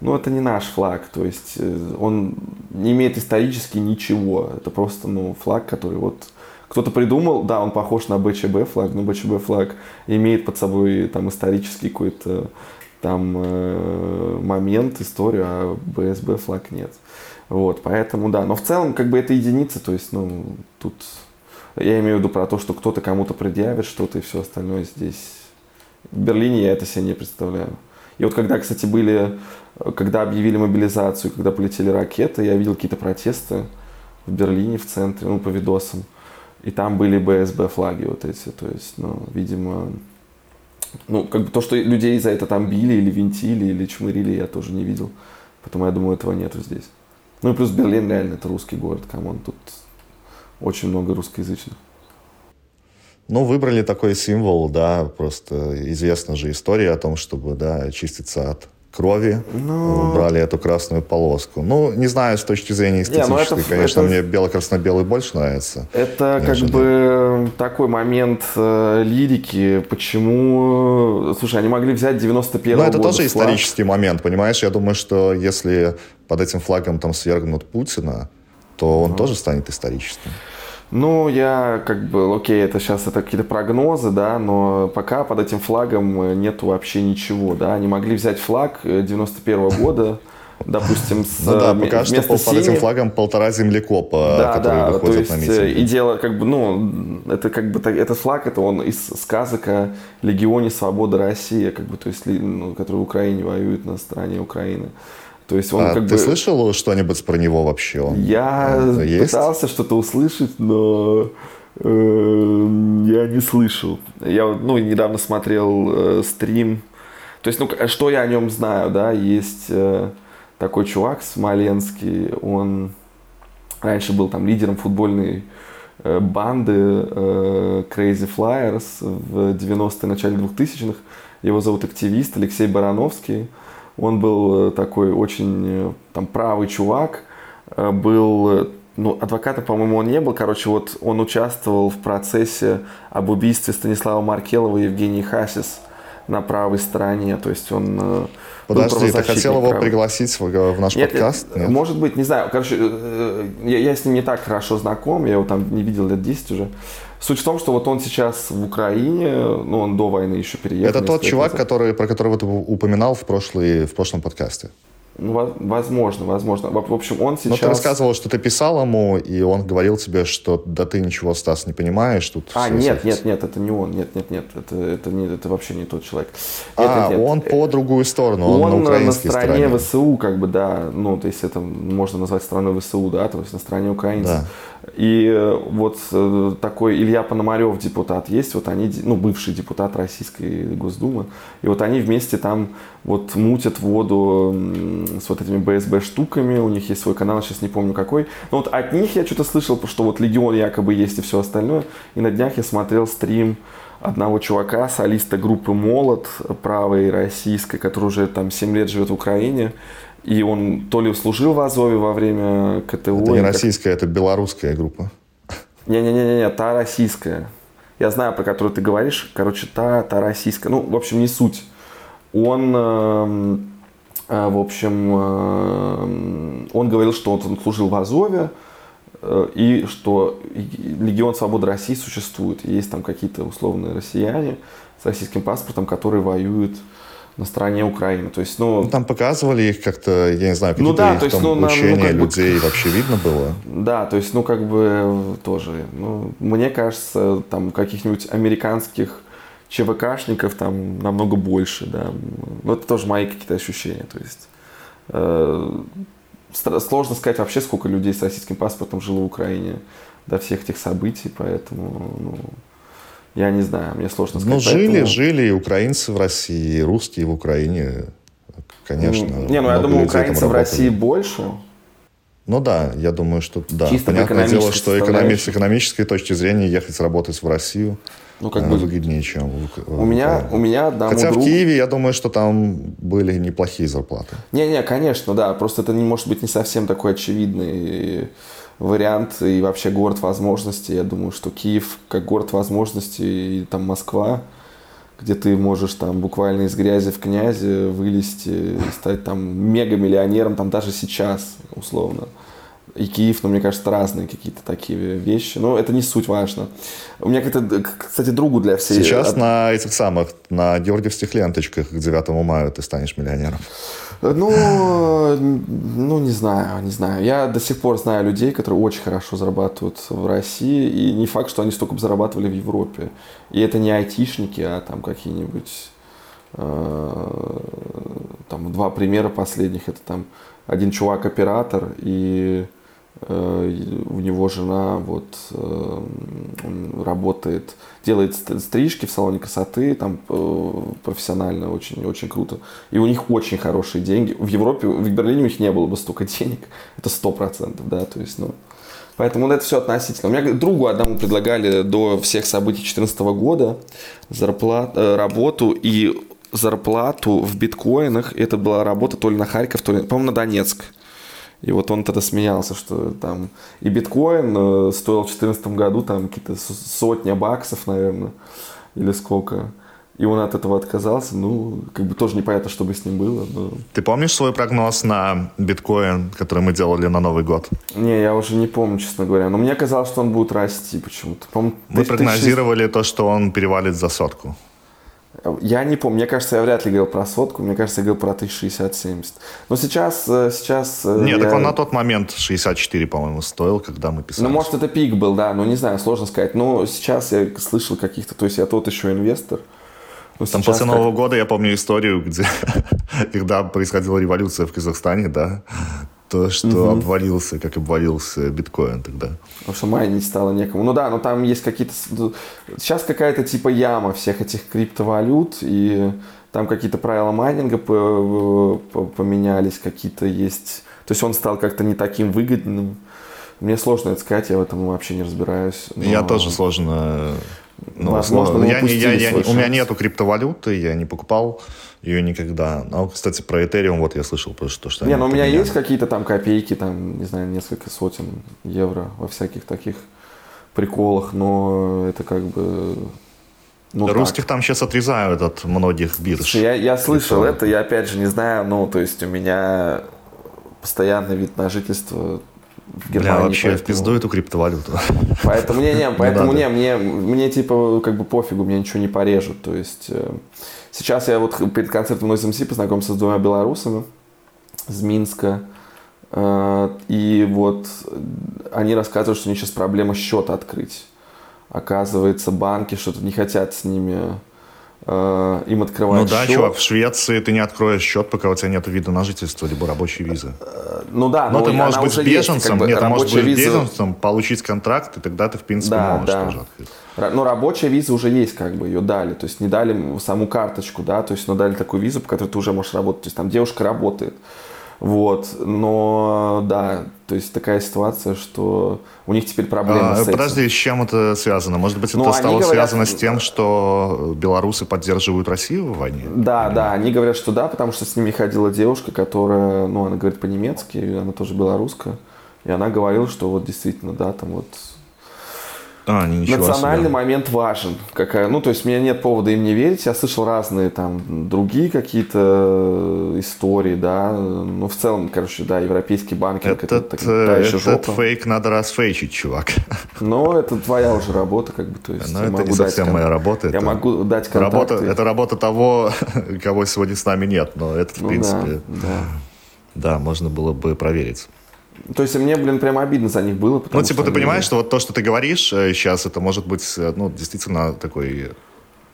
Speaker 1: ну это не наш флаг, то есть э, он не имеет исторически ничего, это просто, ну, флаг, который вот кто-то придумал, да, он похож на БЧБ флаг, но БЧБ флаг имеет под собой там исторический какой-то там э, момент, историю, а БСБ флаг нет. Вот, поэтому да. Но в целом, как бы это единица, то есть, ну, тут я имею в виду про то, что кто-то кому-то предъявит что-то и все остальное здесь. В Берлине я это себе не представляю. И вот когда, кстати, были, когда объявили мобилизацию, когда полетели ракеты, я видел какие-то протесты в Берлине, в центре, ну, по видосам. И там были БЧБ флаги вот эти. То есть, ну, видимо, ну, как бы то, что людей за это там били или винтили, или чмырили, я тоже не видел. Поэтому я думаю, этого нету здесь. Ну и плюс Берлин реально это русский город, come on, тут очень много русскоязычных.
Speaker 2: Ну, выбрали такой символ, да, просто известна же история о том, чтобы, да, очиститься от крови. Ну. брали эту красную полоску. Ну, не знаю, с точки зрения эстетической, не, ну это, конечно, это... мне бело-красно-белый больше нравится.
Speaker 1: Это нежели... как бы такой момент э, лирики, почему... Слушай, они могли взять 91
Speaker 2: Ну, это года тоже флаг. исторический момент, понимаешь? Я думаю, что если под этим флагом там свергнут Путина, то он uh тоже станет историческим.
Speaker 1: Ну, я как бы, окей, это сейчас это какие-то прогнозы, да, но пока под этим флагом нету вообще ничего, да. Они могли взять флаг 91 -го года, допустим, с
Speaker 2: ну, да, пока что под этим флагом полтора землекопа,
Speaker 1: да,
Speaker 2: которые
Speaker 1: да,
Speaker 2: выходят
Speaker 1: то есть,
Speaker 2: на митинги.
Speaker 1: И дело, как бы, ну, это как бы, этот флаг, это он из сказок о Легионе Свободы России, как бы, то есть, ну, который в Украине воюет на стороне Украины. То есть он
Speaker 2: а
Speaker 1: как
Speaker 2: ты
Speaker 1: бы...
Speaker 2: слышал что-нибудь про него вообще?
Speaker 1: Я
Speaker 2: он
Speaker 1: пытался что-то услышать, но э, я не слышал. Я ну, недавно смотрел э, стрим. То есть, ну, что я о нем знаю, да, есть э, такой чувак Смоленский, он раньше был там лидером футбольной э, банды э, Crazy Flyers в 90-е, начале 2000-х. Его зовут активист Алексей Барановский. Он был э, такой очень э, там правый чувак, э, был ну, адвокатом, по-моему, он не был. Короче, вот он участвовал в процессе об убийстве Станислава Маркелова и Евгении Хасис на правой стороне. То есть он
Speaker 2: Подожди, ты хотел его правый. пригласить в, в наш
Speaker 1: нет,
Speaker 2: подкаст?
Speaker 1: Нет? Может быть, не знаю. Короче, я, я с ним не так хорошо знаком, я его там не видел лет 10 уже. Суть в том, что вот он сейчас в Украине, ну, он до войны еще переехал.
Speaker 2: Это тот чувак, который, про которого ты упоминал в, прошлый, в прошлом подкасте.
Speaker 1: Ну, возможно, возможно. В общем, он сейчас...
Speaker 2: Но ты рассказывал, что ты писал ему, и он говорил тебе, что да ты ничего, Стас, не понимаешь. Тут
Speaker 1: а, нет, нет, нет, это не он. Нет, нет, нет, это, это, не, это вообще не тот человек.
Speaker 2: Нет, а, нет, нет. он по другую сторону, он, он на украинской
Speaker 1: на стороне
Speaker 2: стороне.
Speaker 1: ВСУ, как бы, да, ну, то есть это можно назвать страной ВСУ, да, то есть на стороне украинцев. Да. И э, вот э, такой Илья Пономарев, депутат, есть, вот они, ну, бывший депутат Российской Госдумы, и вот они вместе там вот мутят воду с вот этими БСБ штуками, у них есть свой канал, сейчас не помню какой, но вот от них я что-то слышал, что вот Легион якобы есть и все остальное, и на днях я смотрел стрим одного чувака, солиста группы «Молот», правой российской, который уже там 7 лет живет в Украине, и он то ли служил в Азове во время КТО.
Speaker 2: Это не российская, это белорусская группа.
Speaker 1: Не-не-не, та российская. Я знаю, про которую ты говоришь. Короче, та, та российская. Ну, в общем, не суть. Он, э, э, в общем, э, он говорил, что он служил в Азове, э, и что Легион Свободы России существует. Есть там какие-то условные россияне с российским паспортом, которые воюют на стороне Украины. То есть, ну,
Speaker 2: ну там показывали их как-то, я не знаю, какие-то ну, да, их, то есть, там, ну, учения ну, как людей бы, вообще видно было?
Speaker 1: Да, то есть, ну, как бы тоже, ну, мне кажется, там каких-нибудь американских ЧВКшников там намного больше, да. Ну, это тоже мои какие-то ощущения, то есть э, сложно сказать вообще, сколько людей с российским паспортом жило в Украине до всех этих событий, поэтому, ну, я не знаю, мне сложно сказать.
Speaker 2: Ну, жили, поэтому... жили и украинцы в России, и русские в Украине, конечно.
Speaker 1: Не, ну я думаю, украинцев в России больше.
Speaker 2: Ну да, я думаю, что да. Чисто Понятное дело, что экономи- с экономической точки зрения ехать работать в Россию ну, как э, бы выгоднее, чем в,
Speaker 1: у меня, у меня одному
Speaker 2: Хотя друг... в Киеве, я думаю, что там были неплохие зарплаты.
Speaker 1: Не-не, конечно, да. Просто это не может быть не совсем такой очевидный вариант и вообще город возможностей. Я думаю, что Киев как город возможностей и там Москва, где ты можешь там буквально из грязи в князи вылезти и стать там мега-миллионером, там даже сейчас, условно. И Киев, ну, мне кажется, разные какие-то такие вещи. Но это не суть важно. У меня, как-то, кстати, другу для всей...
Speaker 2: Сейчас на этих самых, на георгиевских ленточках к 9 мая ты станешь миллионером.
Speaker 1: Ну, ну, не знаю, не знаю. Я до сих пор знаю людей, которые очень хорошо зарабатывают в России, и не факт, что они столько бы зарабатывали в Европе. И это не айтишники, а там какие-нибудь... Э, там два примера последних. Это там один чувак-оператор и Э, у него жена вот э, работает, делает стрижки в салоне красоты, там э, профессионально очень, очень круто. И у них очень хорошие деньги. В Европе, в Берлине у них не было бы столько денег. Это сто процентов, да, то есть, ну, Поэтому это все относительно. У меня другу одному предлагали до всех событий 2014 года зарплат, работу и зарплату в биткоинах. Это была работа то ли на Харьков, то ли, по-моему, на Донецк. И вот он тогда смеялся, что там и биткоин э, стоил в 2014 году там какие-то сотни баксов, наверное, или сколько. и он от этого отказался, ну, как бы тоже непонятно, что бы с ним было. Но...
Speaker 2: Ты помнишь свой прогноз на биткоин, который мы делали на Новый год?
Speaker 1: Не, я уже не помню, честно говоря. Но мне казалось, что он будет расти почему-то.
Speaker 2: Мы прогнозировали то, что он перевалит за сотку.
Speaker 1: Я не помню. Мне кажется, я вряд ли говорил про сотку. Мне кажется, я говорил про 1060-70. Но сейчас... э, сейчас э,
Speaker 2: Нет, так
Speaker 1: я-
Speaker 2: он на тот момент 64, по-моему, стоил, когда мы писали.
Speaker 1: Ну, может, это пик был, да, но не знаю, сложно сказать. Но сейчас я слышал каких-то, то есть я тот еще инвестор. Но
Speaker 2: Там после
Speaker 1: как-
Speaker 2: Нового года я помню историю, где когда происходила революция в Казахстане, да, то, что обвалился, как обвалился биткоин тогда.
Speaker 1: Потому что майнить стало некому. Ну да, но там есть какие-то... Сейчас какая-то типа яма всех этих криптовалют, и там какие-то правила майнинга по- по- поменялись, какие-то есть... То есть он стал как-то не таким выгодным. Мне сложно это сказать, я в этом вообще не разбираюсь. но-
Speaker 2: Я тоже сложно... ну,
Speaker 1: Возможно,
Speaker 2: я, не- я- я- у меня нету криптовалюты, я не покупал ее никогда. Ну, кстати, про Ethereum вот я слышал, просто то, что
Speaker 1: Не,
Speaker 2: они
Speaker 1: ну у меня
Speaker 2: поменяли.
Speaker 1: есть какие-то там копейки, там, не знаю, несколько сотен евро во всяких таких приколах, но это как бы... Ну, так.
Speaker 2: Русских там сейчас отрезают от многих бирж.
Speaker 1: Я, я слышал
Speaker 2: Прикол.
Speaker 1: это, я опять же не знаю, ну, то есть у меня постоянный вид на жительство в
Speaker 2: Бля,
Speaker 1: Германии.
Speaker 2: вообще в
Speaker 1: поэтому-
Speaker 2: пизду эту криптовалюту.
Speaker 1: Поэтому не, не, поэтому не, мне, мне типа как бы пофигу, мне ничего не порежут. То есть э, сейчас я вот перед концертом Noise MC познакомился с двумя белорусами из Минска. Э, И вот они рассказывают, что у них сейчас проблема счет открыть. Оказывается, банки что-то не хотят с ними э, им открывать
Speaker 2: Ну да,
Speaker 1: счет.
Speaker 2: чувак, в Швеции ты не откроешь счет, пока у тебя нет вида на жительство, либо рабочей визы.
Speaker 1: Ну да,
Speaker 2: Но
Speaker 1: ну,
Speaker 2: ты можешь быть
Speaker 1: уже есть,
Speaker 2: беженцем,
Speaker 1: как бы,
Speaker 2: нет, ты можешь быть
Speaker 1: виза-
Speaker 2: беженцем, получить контракт, и тогда ты, в принципе,
Speaker 1: Да,
Speaker 2: можешь
Speaker 1: да.
Speaker 2: тоже открыть.
Speaker 1: Ну, рабочая виза уже есть, как бы ее дали. То есть не дали саму карточку, да, то есть, но дали такую визу, по которой ты уже можешь работать. То есть там девушка работает. Вот, но да, то есть такая ситуация, что у них теперь проблемы
Speaker 2: А,
Speaker 1: с этим.
Speaker 2: подожди, с чем это связано? Может быть,
Speaker 1: Ну,
Speaker 2: это
Speaker 1: они
Speaker 2: стало
Speaker 1: говорят-
Speaker 2: связано с тем, что белорусы поддерживают Россию в войне?
Speaker 1: Да, да, они говорят, что да, потому что с ними ходила девушка, которая, ну, она говорит по-немецки, она тоже белорусская. И она говорила, что вот действительно, да, там вот
Speaker 2: А, ничего
Speaker 1: Национальный
Speaker 2: себе.
Speaker 1: момент важен. Какая, ну, то есть, у меня нет повода им не верить. Я слышал разные там другие какие-то э, истории, да. Ну, в целом, короче, да, европейский банкинг это,
Speaker 2: Этот,
Speaker 1: так- та
Speaker 2: э,
Speaker 1: еще
Speaker 2: этот
Speaker 1: жопа.
Speaker 2: фейк надо расфейчить, чувак.
Speaker 1: Но это твоя уже работа, как бы, то есть.
Speaker 2: Но это не совсем моя работа.
Speaker 1: Я
Speaker 2: это
Speaker 1: могу дать
Speaker 2: работа,
Speaker 1: контакты.
Speaker 2: это работа того, кого сегодня с нами нет. Но это, в
Speaker 1: Ну,
Speaker 2: принципе,
Speaker 1: да, да.
Speaker 2: да, можно было бы проверить.
Speaker 1: То есть мне, блин, прям обидно за них было.
Speaker 2: Ну, типа, ты
Speaker 1: они-
Speaker 2: понимаешь, что вот то, что ты говоришь сейчас, это может быть, э, ну, действительно такой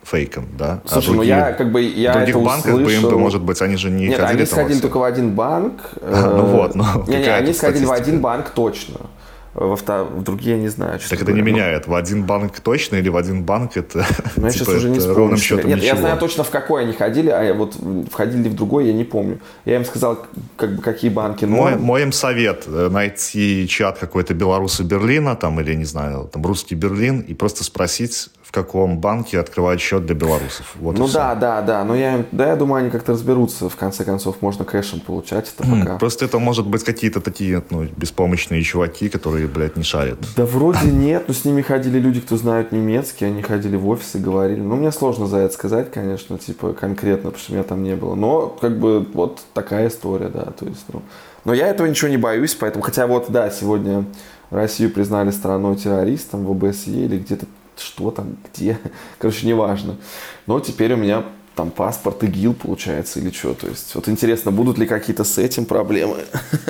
Speaker 2: фейком, да? А
Speaker 1: Слушай, ну
Speaker 2: другие-
Speaker 1: я как бы я
Speaker 2: других
Speaker 1: это
Speaker 2: банках
Speaker 1: услышал.
Speaker 2: БМП, может быть, они же не
Speaker 1: Нет,
Speaker 2: ходили
Speaker 1: они сходили только в один банк.
Speaker 2: Ну
Speaker 1: э,
Speaker 2: вот, ну,
Speaker 1: Не, они сходили в один банк точно. Во втор- в другие я не знаю. честно
Speaker 2: Так это не
Speaker 1: говоря. Ну,
Speaker 2: меняет. В один банк точно или в один банк это,
Speaker 1: Ну, я
Speaker 2: типа,
Speaker 1: сейчас уже не
Speaker 2: это ровным счетом
Speaker 1: Нет, я знаю точно, в какой они ходили, а вот входили ли в другой, я не помню. Я им сказал, как бы, какие банки
Speaker 2: Мой, мой им совет э, найти чат какой-то белорусы Берлина там или не знаю там русский Берлин и просто спросить в каком банке открывают счет для белорусов. Вот
Speaker 1: Ну да, да, да. Но я, да, я думаю, они как-то разберутся. В конце концов, можно кэшем получать это
Speaker 2: М,
Speaker 1: пока.
Speaker 2: Просто это может быть какие-то такие ну, беспомощные чуваки, которые, блядь, не шарят.
Speaker 1: Да вроде нет, но с ними ходили люди, кто знают немецкий, они ходили в офис и говорили. Ну, мне сложно за это сказать, конечно, типа конкретно, потому что меня там не было. Но, как бы, вот такая история, да, то есть, ну. Но я этого ничего не боюсь, поэтому, хотя вот, да, сегодня Россию признали страной террористом в ОБСЕ или где-то, что там, где, короче, неважно. Но теперь у меня там паспорт ИГИЛ получается или что. То есть, вот интересно, будут ли какие-то с этим проблемы?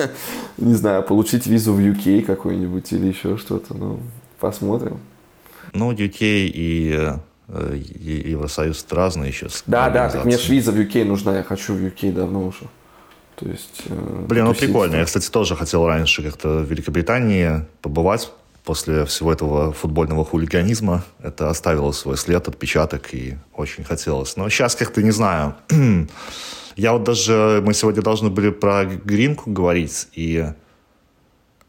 Speaker 1: Не знаю, получить визу в UK какой-нибудь или еще что-то. Ну, посмотрим.
Speaker 2: Ну, UK и, э, и Евросоюз разные еще.
Speaker 1: Да, да, так мне ж
Speaker 2: организации.
Speaker 1: виза в UK нужна, я хочу в UK давно уже. То есть... э,
Speaker 2: Блин, ну прикольно. Я, кстати, тоже хотел раньше как-то в Великобритании побывать. После всего этого футбольного хулиганизма это оставило свой след, отпечаток, и очень хотелось. Но сейчас как-то не знаю. Я вот даже... Мы сегодня должны были про гринку говорить, и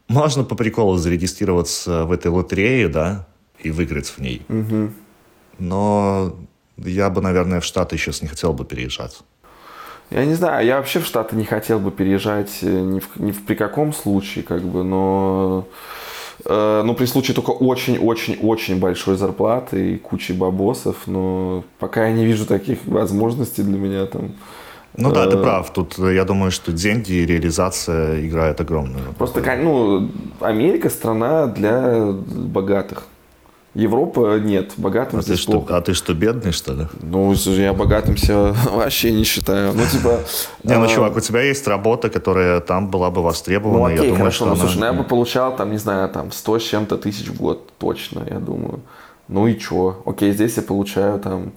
Speaker 2: можно по приколу зарегистрироваться в этой лотерее, да, и выиграть в ней.
Speaker 1: Мгм.
Speaker 2: Но я бы, наверное, в Штаты сейчас не хотел бы переезжать.
Speaker 1: Я не знаю, я вообще в Штаты не хотел бы переезжать э, ни в, ни в при каком случае, как бы, но Э, ну, при случае только очень-очень-очень большой зарплаты и кучи бабосов, но пока я не вижу таких возможностей для меня там.
Speaker 2: Ну да, ты э, прав. Тут я думаю, что деньги и реализация играют огромную.
Speaker 1: Просто, ну, Америка страна для богатых. Европа нет, богатым
Speaker 2: а
Speaker 1: здесь
Speaker 2: ты плохо. Что, а ты что, бедный, что ли?
Speaker 1: Ну, я богатым себя вообще не считаю. Ну, типа...
Speaker 2: Не, ну, а, чувак, у тебя есть работа, которая там была бы востребована.
Speaker 1: Ну, окей, хорошо, ну, слушай, ну, я бы получал, там, не знаю, там, 100 с чем-то тысяч в год, точно, я думаю. Ну и чё? Окей, здесь я получаю, там,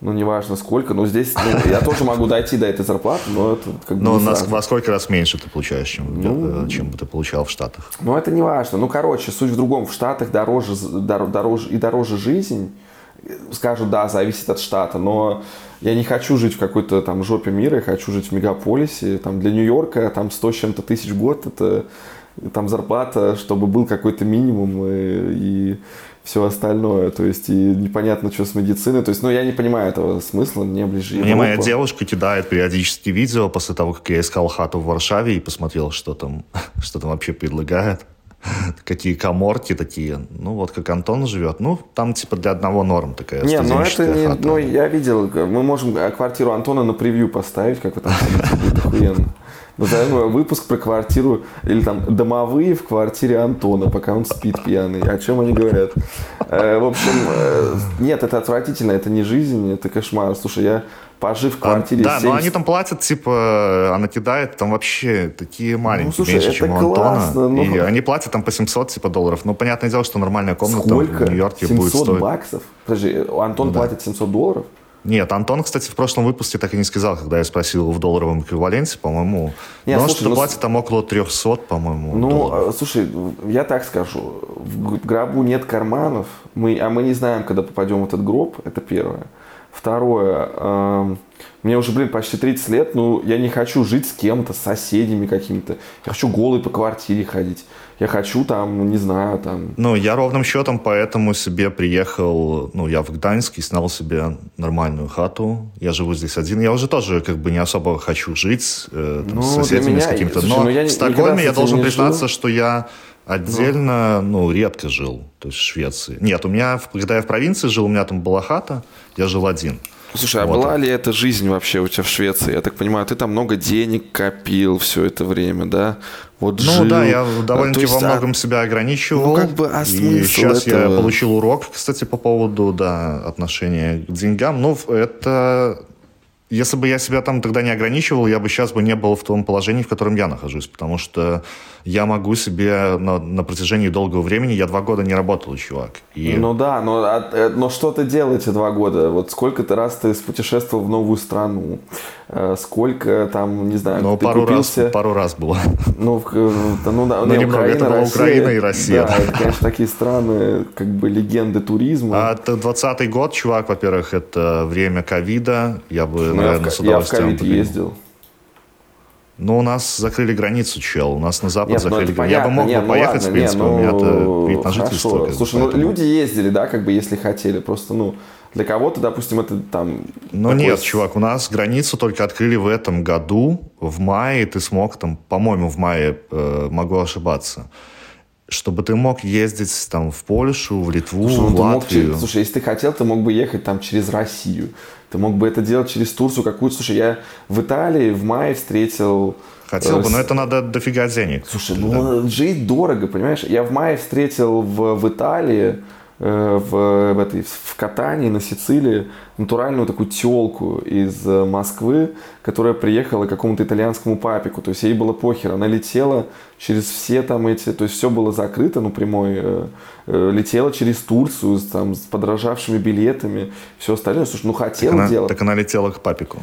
Speaker 1: ну, неважно сколько, но здесь ну, я тоже могу дойти до этой зарплаты, но это как бы
Speaker 2: Но на, во сколько раз меньше ты получаешь, чем, ну, чем бы ты получал в Штатах?
Speaker 1: Ну, это не важно. Ну, короче, суть в другом. В Штатах дороже, дороже и дороже жизнь. Скажу, да, зависит от штата, но я не хочу жить в какой-то там жопе мира, я хочу жить в мегаполисе. Там для Нью-Йорка там 100 с чем-то тысяч в год, это там зарплата, чтобы был какой-то минимум и, и все остальное. То есть, и непонятно, что с медициной. То есть, ну, я не понимаю этого смысла, мне ближе
Speaker 2: Мне моя девушка кидает периодически видео после того, как я искал хату в Варшаве и посмотрел, что там, что там вообще предлагает. Какие коморки такие. Ну, вот как Антон живет. Ну, там типа для одного норм такая
Speaker 1: Не, ну это не... Хата. Ну, я видел, мы можем квартиру Антона на превью поставить, как вы там охуенно. Назовем выпуск про квартиру или там домовые в квартире Антона, пока он спит пьяный. О чем они говорят? Э, в общем, э, нет, это отвратительно, это не жизнь, это кошмар. Слушай, я пожив в квартире
Speaker 2: а, Да, 70... но они там платят, типа, она кидает там вообще такие маленькие, ну, слушай, меньше, чем у классно, Антона. Но... И они платят там по 700, типа, долларов. Ну, понятное дело, что нормальная комната
Speaker 1: Сколько?
Speaker 2: в Нью-Йорке будет стоить... 700
Speaker 1: баксов? Подожди, Антон ну, платит 700 долларов?
Speaker 2: Нет, Антон, кстати, в прошлом выпуске так и не сказал, когда я спросил в долларовом эквиваленте, по-моему. Нет, Но что-то ну, платит там около 300, по-моему.
Speaker 1: Ну, долларов. слушай, я так скажу. В гробу нет карманов, мы, а мы не знаем, когда попадем в этот гроб, это первое. Второе, э, мне уже, блин, почти 30 лет, ну, я не хочу жить с кем-то, с соседями какими-то. Я хочу голый по квартире ходить. Я хочу там, не знаю, там...
Speaker 2: Ну, я ровным счетом поэтому себе приехал, ну, я в Гданьск и снял себе нормальную хату. Я живу здесь один. Я уже тоже как бы не особо хочу жить э, там, ну, с соседями, меня... с каким-то... Но ну, я в Стокгольме я должен признаться, жил. что я отдельно, ну. ну, редко жил, то есть в Швеции. Нет, у меня, когда я в провинции жил, у меня там была хата, я жил один.
Speaker 1: Слушай, а вот. была ли эта жизнь вообще у тебя в Швеции? Я так понимаю, ты там много денег копил все это время, да?
Speaker 2: Вот ну жил. да, я довольно-таки во а многом а... себя ограничивал. Ну как бы, а И сейчас этого? я получил урок, кстати, по поводу, да, отношения к деньгам. Ну, это если бы я себя там тогда не ограничивал, я бы сейчас бы не был в том положении, в котором я нахожусь, потому что я могу себе на, на протяжении долгого времени, я два года не работал, чувак.
Speaker 1: И... Ну да, но, а, э, но что ты делал эти два года? Вот сколько ты раз ты путешествовал в новую страну? Э, сколько там, не знаю,
Speaker 2: ну, пару купился... раз, пару раз было.
Speaker 1: Ну, ну да,
Speaker 2: ну, не, немного, Украина, это была Россия, Украина и Россия.
Speaker 1: Да, это, конечно, такие страны, как бы легенды туризма.
Speaker 2: А это 20 год, чувак, во-первых, это время ковида, я бы, ну, наверное, с удовольствием...
Speaker 1: Я в ездил.
Speaker 2: Ну, у нас закрыли границу, чел. У нас на запад нет, ну, закрыли границу. Я бы мог нет, бы ну, поехать, ладно, в принципе, нет, ну, у меня-то вид на жительство.
Speaker 1: Слушай, ну люди ездили, да, как бы, если хотели. Просто, ну, для кого-то, допустим, это там...
Speaker 2: Ну такой... нет, чувак, у нас границу только открыли в этом году. В мае ты смог там, по-моему, в мае, э, могу ошибаться чтобы ты мог ездить там в Польшу, в Литву, слушай, ну, в Латвию.
Speaker 1: Мог, слушай, если ты хотел, ты мог бы ехать там через Россию. Ты мог бы это делать через Турцию какую-то. Слушай, я в Италии в мае встретил...
Speaker 2: Хотел бы, но это надо дофига денег.
Speaker 1: Слушай, ну да. жить дорого, понимаешь? Я в мае встретил в, в Италии Э, в, в, этой, в Катании, на Сицилии, натуральную такую телку из э, Москвы, которая приехала к какому-то итальянскому папику. То есть ей было похер. Она летела через все там эти... То есть все было закрыто, ну, прямой. Э, летела через Турцию там, с подорожавшими билетами, все остальное. Слушай, ну, хотела
Speaker 2: так она,
Speaker 1: делать.
Speaker 2: Так она летела к папику.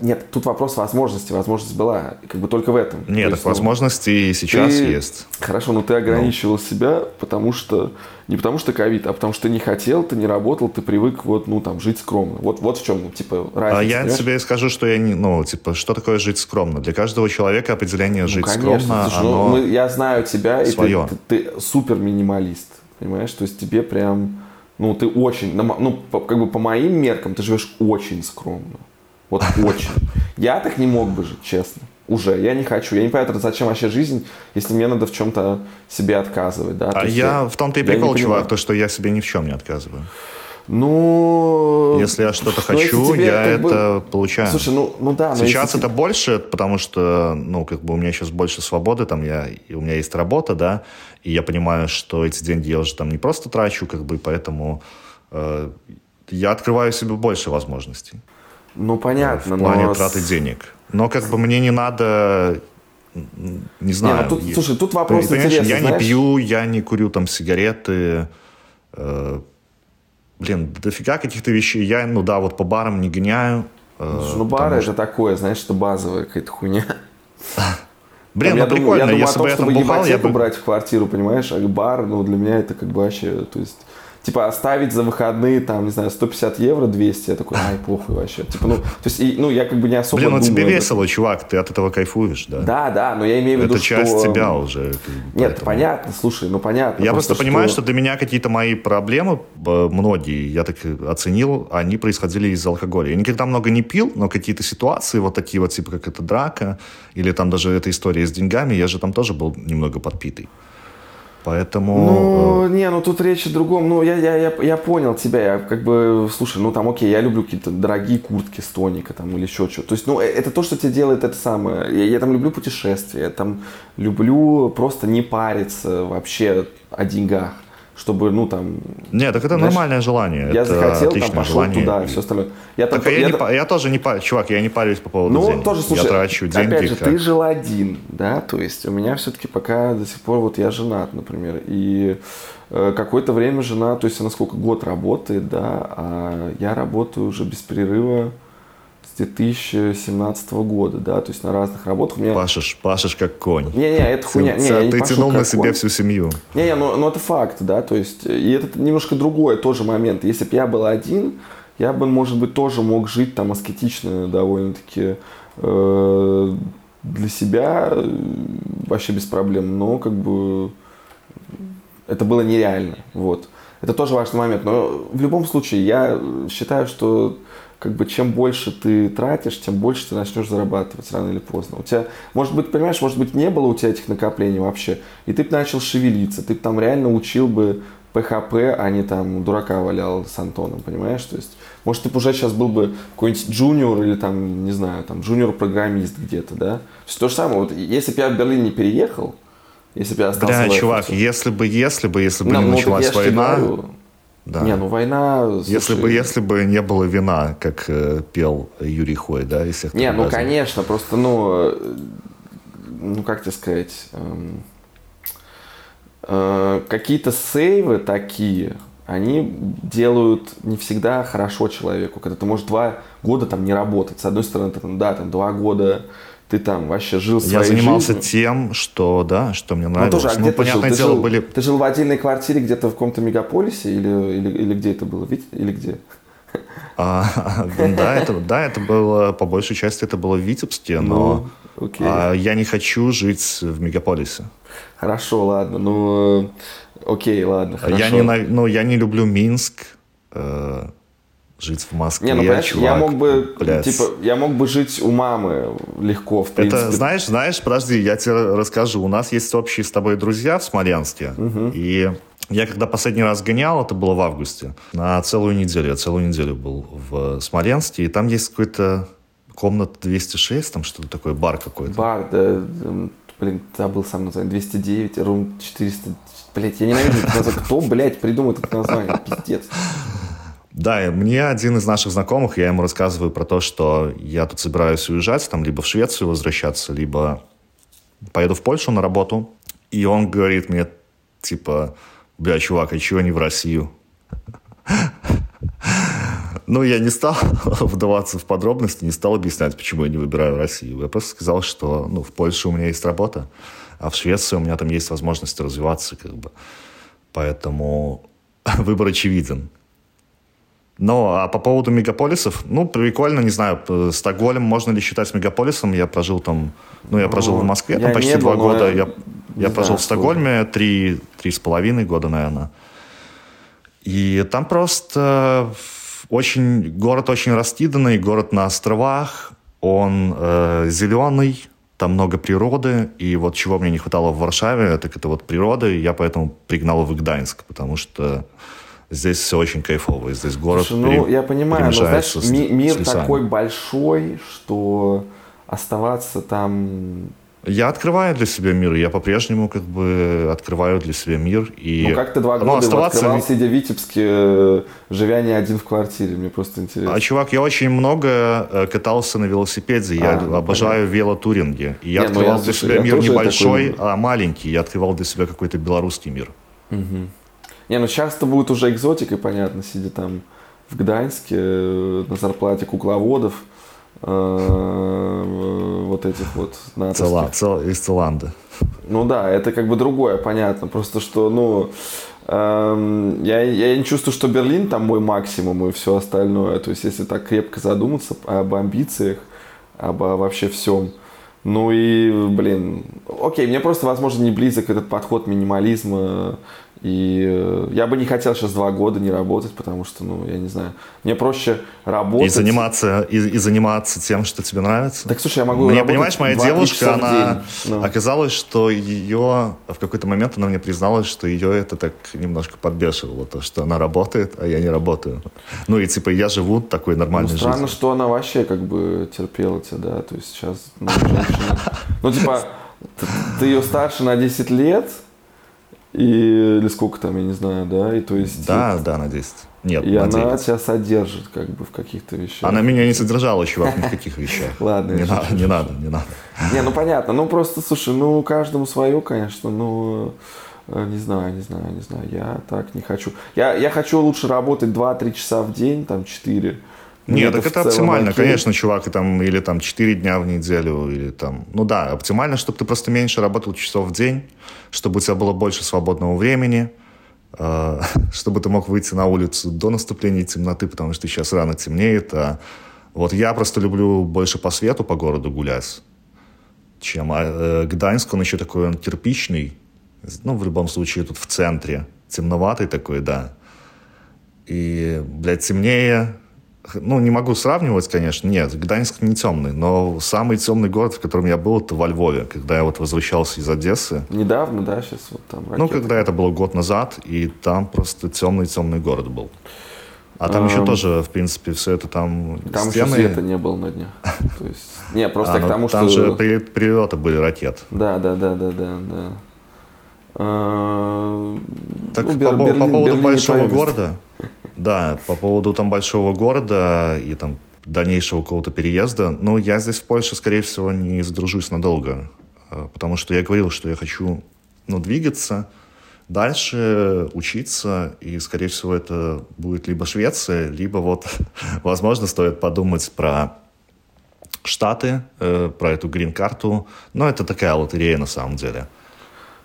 Speaker 1: Нет, тут вопрос возможности. Возможность была как бы только в этом.
Speaker 2: Нет, так есть, ну, возможности и сейчас ты... есть.
Speaker 1: Хорошо, но ты ограничивал ну. себя, потому что не потому что ковид, а потому что ты не хотел, ты не работал, ты привык вот, ну, там, жить скромно. Вот, вот в чем, типа, разница.
Speaker 2: А я понимаешь? тебе скажу, что я не, ну, типа, что такое жить скромно? Для каждого человека определение ну, жить конечно, скромно, слушай, ну, оно
Speaker 1: ну, мы, Я знаю тебя, свое. и ты, ты, ты супер минималист, понимаешь? То есть тебе прям, ну, ты очень, ну, как бы по моим меркам ты живешь очень скромно. Вот очень. Я так не мог бы жить, честно. Уже. Я не хочу. Я не понимаю, зачем вообще жизнь, если мне надо в чем-то себе отказывать. Да?
Speaker 2: А я в том-то и прикол, чувак, то, что я себе ни в чем не отказываю.
Speaker 1: Ну...
Speaker 2: Если я что-то хочу,
Speaker 1: тебе
Speaker 2: я
Speaker 1: как бы-
Speaker 2: это получаю.
Speaker 1: Слушай, ну, ну да,
Speaker 2: Сейчас
Speaker 1: если
Speaker 2: это больше, потому что, ну, как бы у меня сейчас больше свободы, там я, у меня есть работа, да, и я понимаю, что эти деньги я уже там не просто трачу, как бы, поэтому э, я открываю себе больше возможностей
Speaker 1: Ну, понятно,
Speaker 2: в плане
Speaker 1: но...
Speaker 2: траты денег. Но как бы мне не надо, не знаю.
Speaker 1: ну тут-
Speaker 2: я-
Speaker 1: слушай, тут вопрос интересный,
Speaker 2: Я не
Speaker 1: знаешь?
Speaker 2: пью, я не курю там сигареты, э, блин, дофига каких-то вещей. Я, ну да, вот по барам не гоняю. э,
Speaker 1: Слушай, ну, бары это такое, знаешь, что базовая какая-то хуйня.
Speaker 2: Блин,
Speaker 1: Там,
Speaker 2: ну
Speaker 1: я думаю-
Speaker 2: прикольно,
Speaker 1: я думаю,
Speaker 2: если бы я там
Speaker 1: чтобы
Speaker 2: бухал, я бы...
Speaker 1: брать в квартиру, понимаешь, а бар, ну, для меня это как бы вообще, то есть, типа, оставить за выходные, там, не знаю, 150 евро, 200, я такой, ай, похуй вообще. Типа, ну, то есть, и, ну, я как бы не особо
Speaker 2: Блин, ну тебе весело, чувак, ты от этого кайфуешь, да?
Speaker 1: Да, да, но я имею в виду,
Speaker 2: Это часть
Speaker 1: что...
Speaker 2: тебя уже.
Speaker 1: Нет,
Speaker 2: поэтому.
Speaker 1: понятно, слушай, ну, понятно.
Speaker 2: Я просто понимаю, что для меня какие-то мои проблемы, э, многие, я так оценил, они происходили из алкоголя. Я никогда много не пил, но какие-то ситуации, вот такие вот, типа, как эта драка, или там даже эта история с деньгами, я же там тоже был немного подпитый. Поэтому...
Speaker 1: Ну, не, ну тут речь о другом. Ну, я, я, я, я понял тебя. Я как бы, слушай, ну там, окей, я люблю какие-то дорогие куртки с тоника там или еще что. То есть, ну, э, это то, что тебе делает это самое. Я, я там люблю путешествия, я там люблю просто не париться вообще о деньгах, чтобы, ну, там...
Speaker 2: Нет, так это
Speaker 1: знаешь,
Speaker 2: нормальное желание.
Speaker 1: Я
Speaker 2: это
Speaker 1: захотел, там, пошел
Speaker 2: желание.
Speaker 1: туда, и все остальное. Я, там,
Speaker 2: Так а я,
Speaker 1: я
Speaker 2: не
Speaker 1: там-
Speaker 2: я тоже не парюсь, чувак, я не парюсь по поводу
Speaker 1: Ну,
Speaker 2: денег.
Speaker 1: тоже, слушай,
Speaker 2: я трачу деньги.
Speaker 1: опять же,
Speaker 2: как-
Speaker 1: ты жил один, да, то есть у меня все-таки пока до сих пор, вот я женат, например, и э, какое-то время жена, то есть она сколько, год работает, да, а я работаю уже без перерыва 2017 года, да, то есть на разных работах. Меня...
Speaker 2: Пашешь, пашешь как конь.
Speaker 1: Не-не, это хуйня. Не, я не
Speaker 2: ты тянул на
Speaker 1: конь.
Speaker 2: всю семью.
Speaker 1: Не-не, ну, ну это факт, да, то есть, и это немножко другой тоже момент. Если бы я был один, я бы, может быть, тоже мог жить там аскетично довольно-таки э, для себя, э, вообще без проблем, но как бы это было нереально, вот. Это тоже важный момент, но в любом случае я считаю, что как бы чем больше ты тратишь, тем больше ты начнешь зарабатывать рано или поздно. У тебя, может быть, понимаешь, может быть, не было у тебя этих накоплений вообще, и ты бы начал шевелиться, ты бы там реально учил бы ПХП, а не там дурака валял с Антоном, понимаешь? То есть, может, ты бы уже сейчас был бы какой-нибудь джуниор или там, не знаю, там, джуниор-программист где-то, да? То есть, то же самое, вот, если бы я в Берлин не переехал, если бы я остался
Speaker 2: Бля,
Speaker 1: в
Speaker 2: чувак, если бы, если бы, если бы
Speaker 1: ну,
Speaker 2: не
Speaker 1: ну,
Speaker 2: началась война,
Speaker 1: говорю.
Speaker 2: Да.
Speaker 1: Не, ну война...
Speaker 2: если
Speaker 1: слушай,
Speaker 2: бы, если бы не было вина, как э, пел Юрий Хой, да, всех
Speaker 1: Не, ну
Speaker 2: разных.
Speaker 1: конечно, просто, ну, э, ну как тебе сказать, эм, э, какие-то сейвы такие, они делают не всегда хорошо человеку, когда ты можешь два года там не работать. С одной стороны, ты там, да, там два года ты там вообще жил своей
Speaker 2: Я занимался
Speaker 1: жизнью.
Speaker 2: тем, что, да, что мне
Speaker 1: Ну,
Speaker 2: нравилось.
Speaker 1: тоже, а где ты жил? Ты
Speaker 2: дело,
Speaker 1: жил,
Speaker 2: были...
Speaker 1: ты жил в отдельной квартире где-то в каком-то мегаполисе или, или, или где это было? Вит- Или где?
Speaker 2: А, да, это, да, это было, по большей части, это было в Витебске, но
Speaker 1: Ну, окей.
Speaker 2: а, я не хочу жить в мегаполисе.
Speaker 1: Хорошо, ладно, ну, э, окей, ладно, хорошо.
Speaker 2: Я не, ну, я не люблю Минск, э, жить в Москве,
Speaker 1: Не, ну понимаешь,
Speaker 2: чувак,
Speaker 1: я мог бы,
Speaker 2: блядь.
Speaker 1: типа, я мог бы жить у мамы легко, в принципе.
Speaker 2: Это, знаешь, знаешь, подожди, я тебе расскажу. У нас есть общие с тобой друзья в Смоленске. И я когда последний раз гонял, это было в августе, на целую неделю. Я целую неделю был в Смоленске. И там есть какой-то комната 206, там что-то такое, бар какой-то.
Speaker 1: Бар, да, блин, забыл сам название, 209, рум 400, блядь, я ненавижу это название. Кто, блядь, придумает это название, пиздец.
Speaker 2: Да, мне один из наших знакомых, я ему рассказываю про то, что я тут собираюсь уезжать, там либо в Швецию возвращаться, либо поеду в Польшу на работу. И он говорит мне, типа, бля, чувак, а чего не в Россию? Ну, я не стал вдаваться в подробности, не стал объяснять, почему я не выбираю Россию. Я просто сказал, что ну, в Польше у меня есть работа, а в Швеции у меня там есть возможность развиваться, как бы. Поэтому выбор очевиден. Ну, а по поводу мегаполисов, ну, прикольно, не знаю, Стокгольм можно ли считать мегаполисом? Я прожил там, ну, я прожил в Москве
Speaker 1: я
Speaker 2: там почти
Speaker 1: был,
Speaker 2: два
Speaker 1: но
Speaker 2: года.
Speaker 1: я
Speaker 2: Я, я
Speaker 1: знаю,
Speaker 2: прожил в. Стокгольме три, три с половиной года, наверное. И там просто очень, город очень раскиданный, город на островах, он э, зеленый, там много природы, и вот чего мне не хватало в Варшаве, так это вот природы, и я поэтому пригнал в Гданьск, потому что здесь все очень кайфово, здесь город
Speaker 1: Слушай, ну,
Speaker 2: пере-
Speaker 1: я понимаю, но, знаешь,
Speaker 2: с-
Speaker 1: ми- мир
Speaker 2: с лесами.
Speaker 1: такой большой, что оставаться там...
Speaker 2: Я открываю для себя мир, я по-прежнему как бы открываю для себя мир, и...
Speaker 1: Ну, как ты два
Speaker 2: ну,
Speaker 1: года его
Speaker 2: оставаться
Speaker 1: открывал,
Speaker 2: в-
Speaker 1: сидя в Витебске, э, живя не один в квартире? Мне просто интересно.
Speaker 2: А, чувак, я очень много э, катался на велосипеде, я
Speaker 1: А, ну,
Speaker 2: обожаю велотуринги. И я
Speaker 1: Не, ну,
Speaker 2: открывал
Speaker 1: я,
Speaker 2: для
Speaker 1: слушай,
Speaker 2: себя мир небольшой,
Speaker 1: такой
Speaker 2: а маленький. Я открывал для себя какой-то белорусский мир.
Speaker 1: Мгм. Не, ну сейчас-то будет уже экзотикой, понятно, сидя там в Гданьске э, на зарплате кукловодов, э, вот этих вот натовских.
Speaker 2: Цела, цел, из Целанды.
Speaker 1: Ну да, это как бы другое, понятно. Просто что, ну, эм, я, я не чувствую, что Берлин там мой максимум и все остальное. То есть, если так крепко задуматься об амбициях, об вообще всем. Ну и, блин, окей, мне просто, возможно, не близок этот подход минимализма. И э, я бы не хотел сейчас два года не работать, потому что, ну, я не знаю, мне проще работать.
Speaker 2: И заниматься, и, и заниматься тем, что тебе нравится.
Speaker 1: Так, слушай, я могу
Speaker 2: Мне, понимаешь, моя
Speaker 1: 2-3
Speaker 2: девушка, она
Speaker 1: день. Ну.
Speaker 2: оказалось, что ее в какой-то момент она мне призналась, что ее это так немножко подбешивало, то, что она работает, а я не работаю. Ну и типа я живу такой
Speaker 1: Ну,
Speaker 2: нормальной
Speaker 1: странно,
Speaker 2: жизнью.
Speaker 1: что она вообще как бы терпела тебя, да, то есть сейчас, ну. Ну, типа, ты, ты ее старше на 10 лет, и, или сколько там, я не знаю, да, и то есть...
Speaker 2: Да, да, на 10. Нет,
Speaker 1: И
Speaker 2: на
Speaker 1: она
Speaker 2: 9.
Speaker 1: тебя содержит, как бы, в каких-то вещах.
Speaker 2: Она меня не содержала, чувак, ни в каких вещах.
Speaker 1: Ладно,
Speaker 2: Не
Speaker 1: шучу,
Speaker 2: не надо, не надо.
Speaker 1: Не, ну понятно, ну просто, слушай, ну каждому свое, конечно, ну э, не знаю, не знаю, не знаю, я так не хочу. Я, я хочу лучше работать 2-3 часа в день, там 4. Мне
Speaker 2: Нет, так это оптимально,
Speaker 1: окей.
Speaker 2: конечно, чувак, и там, или там 4 дня в неделю, или там, ну да, оптимально, чтобы ты просто меньше работал часов в день, чтобы у тебя было больше свободного времени, э, чтобы ты мог выйти на улицу до наступления темноты, потому что сейчас рано темнеет, а вот я просто люблю больше по свету по городу гулять, чем а, э, Гданьск, он еще такой, он кирпичный, ну, в любом случае, тут в центре, темноватый такой, да, и, блядь, темнее, ну, не могу сравнивать, конечно, нет, Гданьск не темный, но самый темный город, в котором я был, это во Львове, когда я вот возвращался из Одессы.
Speaker 1: Недавно, да, сейчас вот там
Speaker 2: Ну,
Speaker 1: ракеты.
Speaker 2: когда это было год назад, и там просто темный-темный город был. А там еще тоже, в принципе, все это там
Speaker 1: Там
Speaker 2: стены.
Speaker 1: еще света не было на дне. То есть, не, просто
Speaker 2: А,
Speaker 1: к
Speaker 2: ну,
Speaker 1: тому,
Speaker 2: там
Speaker 1: что...
Speaker 2: же при- прилеты были ракет.
Speaker 1: Да, да, да, да, да, да. А,
Speaker 2: Так
Speaker 1: ну,
Speaker 2: по,
Speaker 1: Бер-
Speaker 2: по
Speaker 1: Берлин-
Speaker 2: поводу
Speaker 1: Берлин
Speaker 2: большого города, да, по поводу там большого города и там дальнейшего какого-то переезда, ну, я здесь в Польше, скорее всего, не задружусь надолго, э, потому что я говорил, что я хочу, ну, двигаться дальше, учиться, и, скорее всего, это будет либо Швеция, либо вот, возможно, стоит подумать про Штаты, э, про эту грин-карту, но это такая лотерея на самом деле.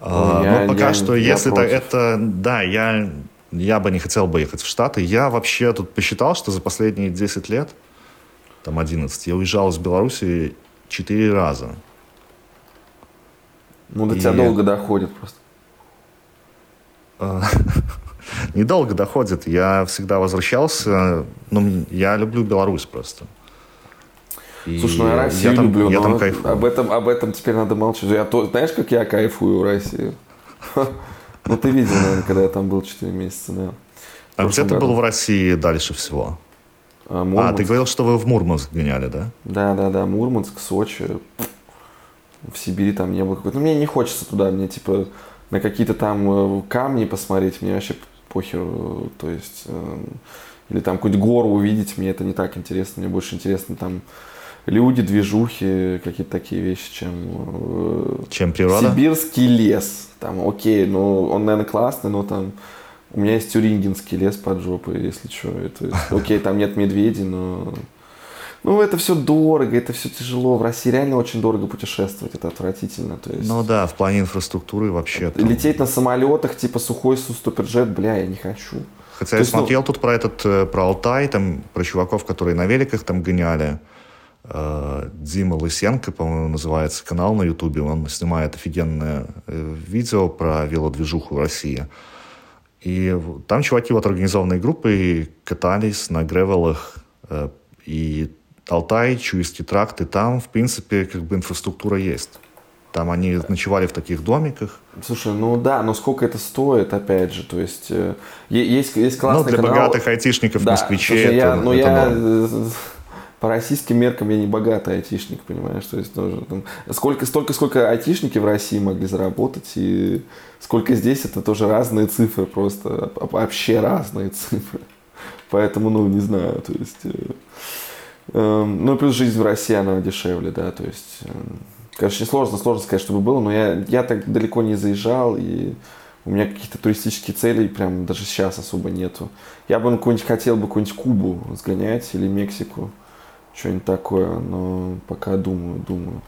Speaker 2: А,
Speaker 1: Ой, я-
Speaker 2: но пока
Speaker 1: я-
Speaker 2: что,
Speaker 1: я
Speaker 2: если это,
Speaker 1: против.
Speaker 2: это, да, я, я бы не хотел бы ехать в Штаты. Я вообще тут посчитал, что за последние 10 лет, там 11, я уезжал из Беларуси 4 раза.
Speaker 1: Ну, до
Speaker 2: И-
Speaker 1: тебя долго доходит просто.
Speaker 2: А, Недолго доходит. Я всегда возвращался. Ну, я люблю Беларусь просто. И
Speaker 1: Слушай, ну я Россию
Speaker 2: там,
Speaker 1: люблю,
Speaker 2: я
Speaker 1: но
Speaker 2: там кайфую.
Speaker 1: об этом, об этом теперь надо молчать. Я то, знаешь, как я кайфую в России? Ну, ты видел, наверное, когда я там был 4 месяца, да.
Speaker 2: А где ты был в России дальше всего?
Speaker 1: А,
Speaker 2: А, ты говорил, что вы в Мурманск гоняли, да?
Speaker 1: Да, да, да, Мурманск, Сочи. В Сибири там не было какой-то. Ну, мне не хочется туда, мне типа на какие-то там э, камни посмотреть, мне вообще похер. э, То есть, э, или там какую-нибудь гору увидеть, мне это не так интересно. Мне больше интересно там люди, движухи, какие-то такие вещи, чем э,
Speaker 2: Чем природа?
Speaker 1: Сибирский лес. Там, окей, ну он, наверное, классный, но там у меня есть Тюрингенский лес под жопой, если что. Это, окей, там нет медведей, но... Ну, это все дорого, это все тяжело. В России реально очень дорого путешествовать, это отвратительно. То есть
Speaker 2: Ну да, в плане инфраструктуры вообще. там-
Speaker 1: лететь на самолетах типа сухой Су Суперджет, бля, я не хочу.
Speaker 2: Хотя
Speaker 1: То
Speaker 2: я
Speaker 1: есть, ну-
Speaker 2: смотрел тут про этот, э, про Алтай, там, про чуваков, которые на великах там гоняли. Э, Дима Лысенко, по-моему, называется канал на Ютубе. Он снимает офигенное э, видео про велодвижуху в России. И там чуваки вот организованной группой катались на гревелах. э, И Алтай, Чуйский тракт, и там, в принципе, как бы инфраструктура есть. Там они ночевали в таких домиках.
Speaker 1: Слушай, ну да, но сколько это стоит, опять же, то есть есть, есть классный
Speaker 2: ну, для
Speaker 1: канал...
Speaker 2: богатых айтишников,
Speaker 1: Да,
Speaker 2: москвичей,
Speaker 1: слушай,
Speaker 2: это,
Speaker 1: я, ну
Speaker 2: это
Speaker 1: я
Speaker 2: норм.
Speaker 1: Э, по российским меркам я не богатый айтишник, понимаешь, то есть тоже там, сколько, столько, сколько айтишники в России могли заработать и сколько здесь, это тоже разные цифры, просто вообще разные цифры. Поэтому, ну, не знаю, то есть... э, эм, ну, плюс жизнь в России, она дешевле, да, то есть... эм, Короче, сложно, сложно сказать, чтобы было, но я, я так далеко не заезжал, и у меня каких-то туристических целей прям даже сейчас особо нету. Я бы ну, хотел бы какую-нибудь Кубу сгонять или Мексику, что-нибудь такое, но пока думаю, думаю.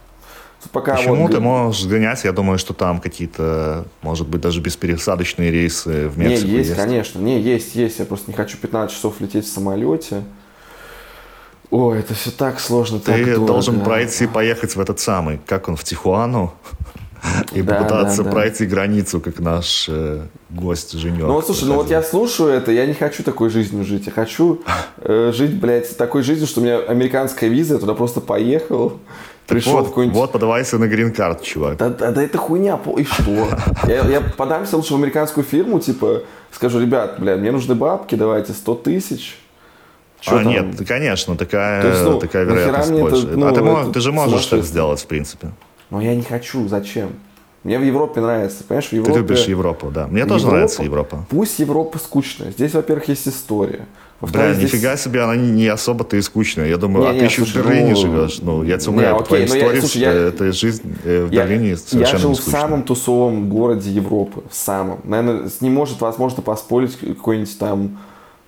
Speaker 1: Пока
Speaker 2: Почему
Speaker 1: вот-
Speaker 2: ты можешь гонять? Я думаю, что там какие-то, может быть, даже беспересадочные рейсы в
Speaker 1: Не,
Speaker 2: Мексику
Speaker 1: есть, конечно. Не, есть, есть. Я просто не хочу 15 часов лететь в самолете. Ой, это все так сложно, так
Speaker 2: Ты
Speaker 1: дорого.
Speaker 2: должен пройти, поехать в этот самый, как он, в Тихуану, и
Speaker 1: Да,
Speaker 2: попытаться
Speaker 1: да, да.
Speaker 2: пройти границу, как наш э, гость Женек.
Speaker 1: Ну вот слушай, ну вот я слушаю это, я не хочу такой жизнью жить. Я хочу э, жить, блядь, такой жизнью, что у меня американская виза, я туда просто поехал, пришел
Speaker 2: вот,
Speaker 1: какой-нибудь...
Speaker 2: вот, подавайся на грин-карт, чувак.
Speaker 1: Да, да, да это хуйня, и что? Я, я подамся лучше в американскую фирму, типа, скажу, ребят, бля, мне нужны бабки, давайте 100 тысяч. Чё
Speaker 2: а,
Speaker 1: там?
Speaker 2: нет, конечно, такая,
Speaker 1: То есть, ну,
Speaker 2: такая вероятность
Speaker 1: мне это,
Speaker 2: больше.
Speaker 1: ну,
Speaker 2: а ты,
Speaker 1: это
Speaker 2: ты же можешь так сделать, в принципе.
Speaker 1: Но я не хочу, зачем? Мне в Европе нравится, понимаешь, в
Speaker 2: Ты
Speaker 1: Европе...
Speaker 2: любишь Европу, да. Мне тоже
Speaker 1: Европа-
Speaker 2: нравится Европа.
Speaker 1: Пусть Европа скучная. Здесь, во-первых, есть история.
Speaker 2: Бля,
Speaker 1: здесь-
Speaker 2: нифига себе, она не, не особо-то и скучная. Я думаю,
Speaker 1: Не,
Speaker 2: а
Speaker 1: не,
Speaker 2: ты еще
Speaker 1: слушай,
Speaker 2: в Берлине
Speaker 1: ну,
Speaker 2: живешь. Ну, я тебя
Speaker 1: не,
Speaker 2: умоляю, по твоим
Speaker 1: ну я- слушай, я-
Speaker 2: эта жизнь э, в
Speaker 1: Я-
Speaker 2: Берлине
Speaker 1: Я
Speaker 2: совершенно
Speaker 1: жил
Speaker 2: не
Speaker 1: в самом тусовом городе Европы, в самом. Наверное, с ним может, возможно, поспорить какой-нибудь там,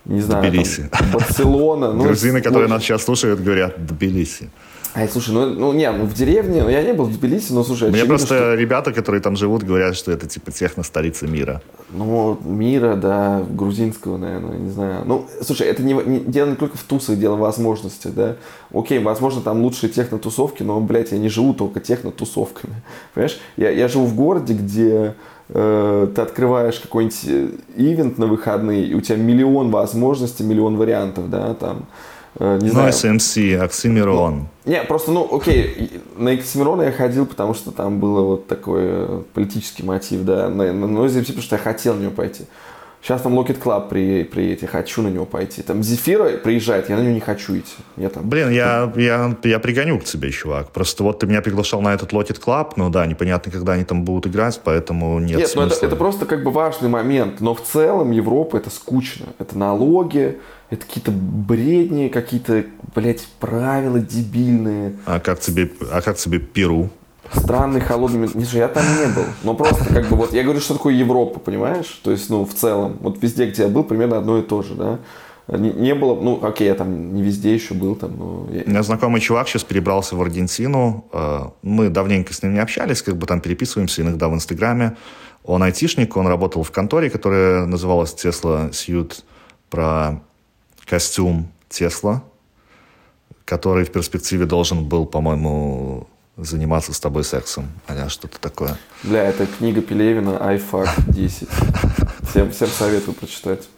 Speaker 1: не знаю, там,
Speaker 2: Тбилиси.
Speaker 1: Барселона. ну,
Speaker 2: Грузины, которые нас сейчас слушают, говорят «Тбилиси».
Speaker 1: Ай, слушай, ну, ну не, ну в деревне, ну я не был в Тбилиси, но слушай,
Speaker 2: Мне
Speaker 1: очевидно,
Speaker 2: просто
Speaker 1: что-
Speaker 2: ребята, которые там живут, говорят, что это типа техно-столица мира.
Speaker 1: Ну, мира, да, грузинского, наверное, не знаю. Ну, слушай, это не, не- дело не только в тусах, дело в возможности, да. Окей, возможно, там лучшие техно-тусовки, но, блядь, я не живу только техно-тусовками. Понимаешь? Я, я живу в городе, где э, ты открываешь какой-нибудь э, ивент на выходные, и у тебя миллион возможностей, миллион вариантов, да, там, не
Speaker 2: Ну,
Speaker 1: знаю.
Speaker 2: SMC, Оксимирон.
Speaker 1: Не, просто, ну, окей, на Оксимирона я ходил, потому что там был вот такой э, политический мотив, да, на, на Noise MC, потому что я хотел на него пойти. Сейчас там Locket Club при, приедет, я хочу на него пойти. Там Зефира приезжает, я на него не хочу идти. Я там...
Speaker 2: Блин, я, я, я пригоню к тебе, чувак. Просто вот ты меня приглашал на этот Locket Club, ну да, непонятно, когда они там будут играть, поэтому нет,
Speaker 1: Нет, ну это,
Speaker 2: смысла.
Speaker 1: это просто как бы важный момент, но в целом Европа это скучно. Это налоги, это какие-то бредни, какие-то, блядь, правила дебильные.
Speaker 2: А как тебе, а как тебе Перу?
Speaker 1: Странный, холодный... Не знаю, я там не был. Но просто как бы вот... Я говорю, что такое Европа, понимаешь? То есть, ну, в целом. Вот везде, где я был, примерно одно и то же, да? Не, не было... Ну, окей, я там не везде еще был, там, но... я-
Speaker 2: У меня знакомый чувак сейчас перебрался в Аргентину. Э, Мы давненько с ним не общались, как бы там переписываемся иногда в Инстаграме. Он айтишник, он работал в конторе, которая называлась Tesla Suit, про костюм Tesla, который в перспективе должен был, по-моему, заниматься с тобой сексом, а что-то такое.
Speaker 1: Бля, это книга Пелевина iFac 10. Всем, всем советую прочитать.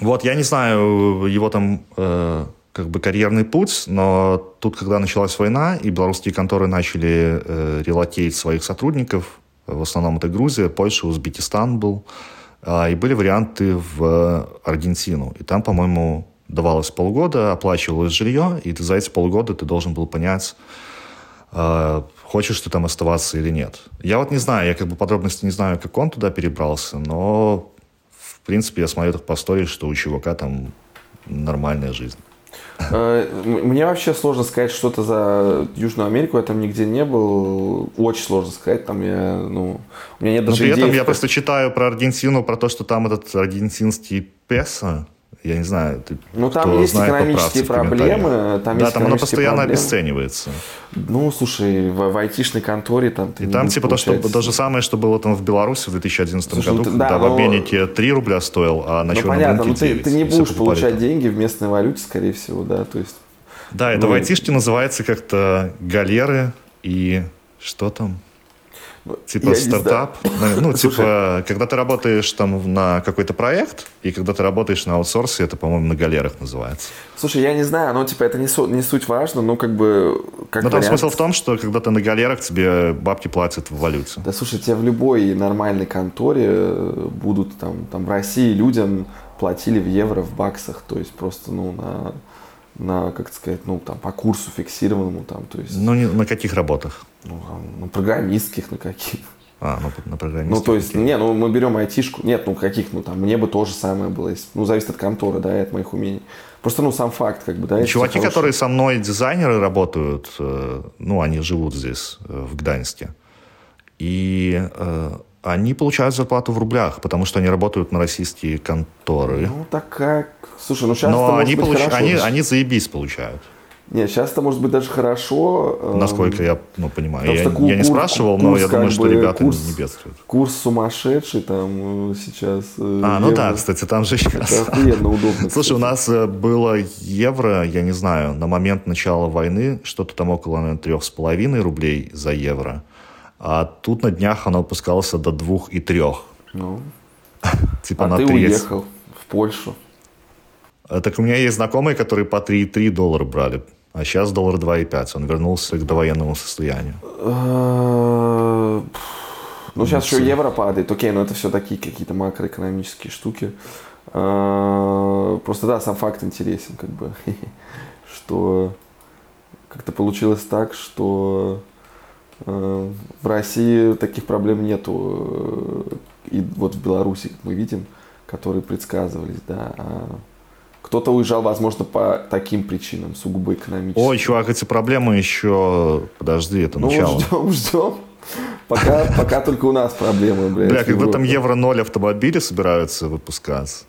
Speaker 2: Вот, я не знаю его там э, как бы карьерный путь, но тут, когда началась война, и белорусские конторы начали э, релокейт своих сотрудников, в основном это Грузия, Польша, Узбекистан был, а, и были варианты в Аргентину. И там, по-моему, давалось полгода, оплачивалось жилье, и ты за эти полгода ты должен был понять, э, хочешь ты там оставаться или нет. Я вот не знаю, я как бы подробности не знаю, как он туда перебрался, но в принципе я смотрю так по истории, что у чувака там нормальная жизнь.
Speaker 1: Э, Мне вообще сложно сказать что-то за Южную Америку. Я там нигде не был. Очень сложно сказать. Там я, ну, у меня нет
Speaker 2: Но
Speaker 1: даже
Speaker 2: при этом
Speaker 1: идей,
Speaker 2: я просто читаю про Аргентину, про то, что там этот аргентинский песо, я не знаю, ты,
Speaker 1: Ну, там
Speaker 2: кто
Speaker 1: есть
Speaker 2: знает,
Speaker 1: экономические
Speaker 2: в
Speaker 1: проблемы. Там
Speaker 2: да,
Speaker 1: есть
Speaker 2: там оно постоянно
Speaker 1: проблемы.
Speaker 2: обесценивается.
Speaker 1: Ну, слушай, в, в айтишной конторе там... ты
Speaker 2: И там типа то, что, то же самое, что было там в Беларуси в 2011
Speaker 1: Слушай, ну
Speaker 2: году,
Speaker 1: ты- да,
Speaker 2: когда в
Speaker 1: но-
Speaker 2: обменнике 3 рубля стоил, а на
Speaker 1: Ну,
Speaker 2: черном
Speaker 1: понятно,
Speaker 2: рынке
Speaker 1: но ты,
Speaker 2: 9.
Speaker 1: ты не будешь получать
Speaker 2: там.
Speaker 1: деньги в местной валюте, скорее всего, да, то есть...
Speaker 2: Да, это
Speaker 1: Ну,
Speaker 2: в айтишке называется как-то галеры и что там? Типа стартап. Ну, Ну, типа, когда ты работаешь там на какой-то проект, и когда ты работаешь на аутсорсе, это, по-моему, на галерах называется.
Speaker 1: Слушай, я не знаю, ну, типа, это не, су- не суть важно, ну, как бы... Как
Speaker 2: Но там
Speaker 1: вариант.
Speaker 2: смысл в том, что когда ты на галерах, тебе бабки платят в валюте.
Speaker 1: Да, слушай, тебе в любой нормальной конторе э, будут там, там в России людям платили в евро, в баксах, то есть просто, ну, на, на как сказать, ну, там, по курсу фиксированному, там, то есть,
Speaker 2: Ну, не- на каких работах?
Speaker 1: Ну, там, на программистских, на каких.
Speaker 2: А, ну, на программистов.
Speaker 1: Ну, то есть, не, ну, мы берем айтишку, нет, ну, каких, ну, там, мне бы то же самое было, если- ну, зависит от конторы, да, и от моих умений. Просто, ну, сам факт, как бы, да, если
Speaker 2: Чуваки,
Speaker 1: хороший-
Speaker 2: которые со мной дизайнеры работают, э, ну, они живут здесь, э, в Гданьске. И э, они получают зарплату в рублях, потому что они работают на российские конторы.
Speaker 1: Ну, так как... Слушай, ну, сейчас
Speaker 2: Но они, получ-
Speaker 1: хорошо.
Speaker 2: они, они заебись получают.
Speaker 1: Нет, сейчас это может быть даже хорошо. эм,
Speaker 2: Насколько я ну, понимаю. Я,
Speaker 1: ку-
Speaker 2: я не
Speaker 1: курс-
Speaker 2: спрашивал, но
Speaker 1: курс
Speaker 2: я думаю, что
Speaker 1: бы,
Speaker 2: ребята
Speaker 1: курс-
Speaker 2: не бедствуют.
Speaker 1: Курс сумасшедший там э, сейчас. э,
Speaker 2: А, ну
Speaker 1: евро.
Speaker 2: да, кстати, там же сейчас...
Speaker 1: Это охуенно удобно.
Speaker 2: Слушай, у
Speaker 1: кстати.
Speaker 2: нас э, было евро, я не знаю, на момент начала войны что-то там около трех с половиной рублей за евро. А тут на днях оно опускалось до двух и трех.
Speaker 1: Ну,
Speaker 2: Типа
Speaker 1: а
Speaker 2: на
Speaker 1: ты
Speaker 2: треть.
Speaker 1: уехал в Польшу.
Speaker 2: Так у меня есть знакомые, которые по 3,3 доллара брали. А сейчас доллар 2,5. Он вернулся к довоенному состоянию.
Speaker 1: Э, Ну, сейчас еще
Speaker 2: всё.
Speaker 1: евро падает. Окей, но это все такие какие-то макроэкономические штуки. Э, Просто да, сам факт интересен, как бы, что как-то получилось так, что э, в России таких проблем нету. И вот в Беларуси, как мы видим, которые предсказывались, да. А Кто-то уезжал, возможно, по таким причинам, сугубо экономическим.
Speaker 2: Ой, чувак, эти проблемы еще... Подожди, это
Speaker 1: Ну,
Speaker 2: начало.
Speaker 1: ждем, ждем. Пока, пока только у нас проблемы, блядь.
Speaker 2: Бля, когда там евро 0 автомобили собираются выпускать.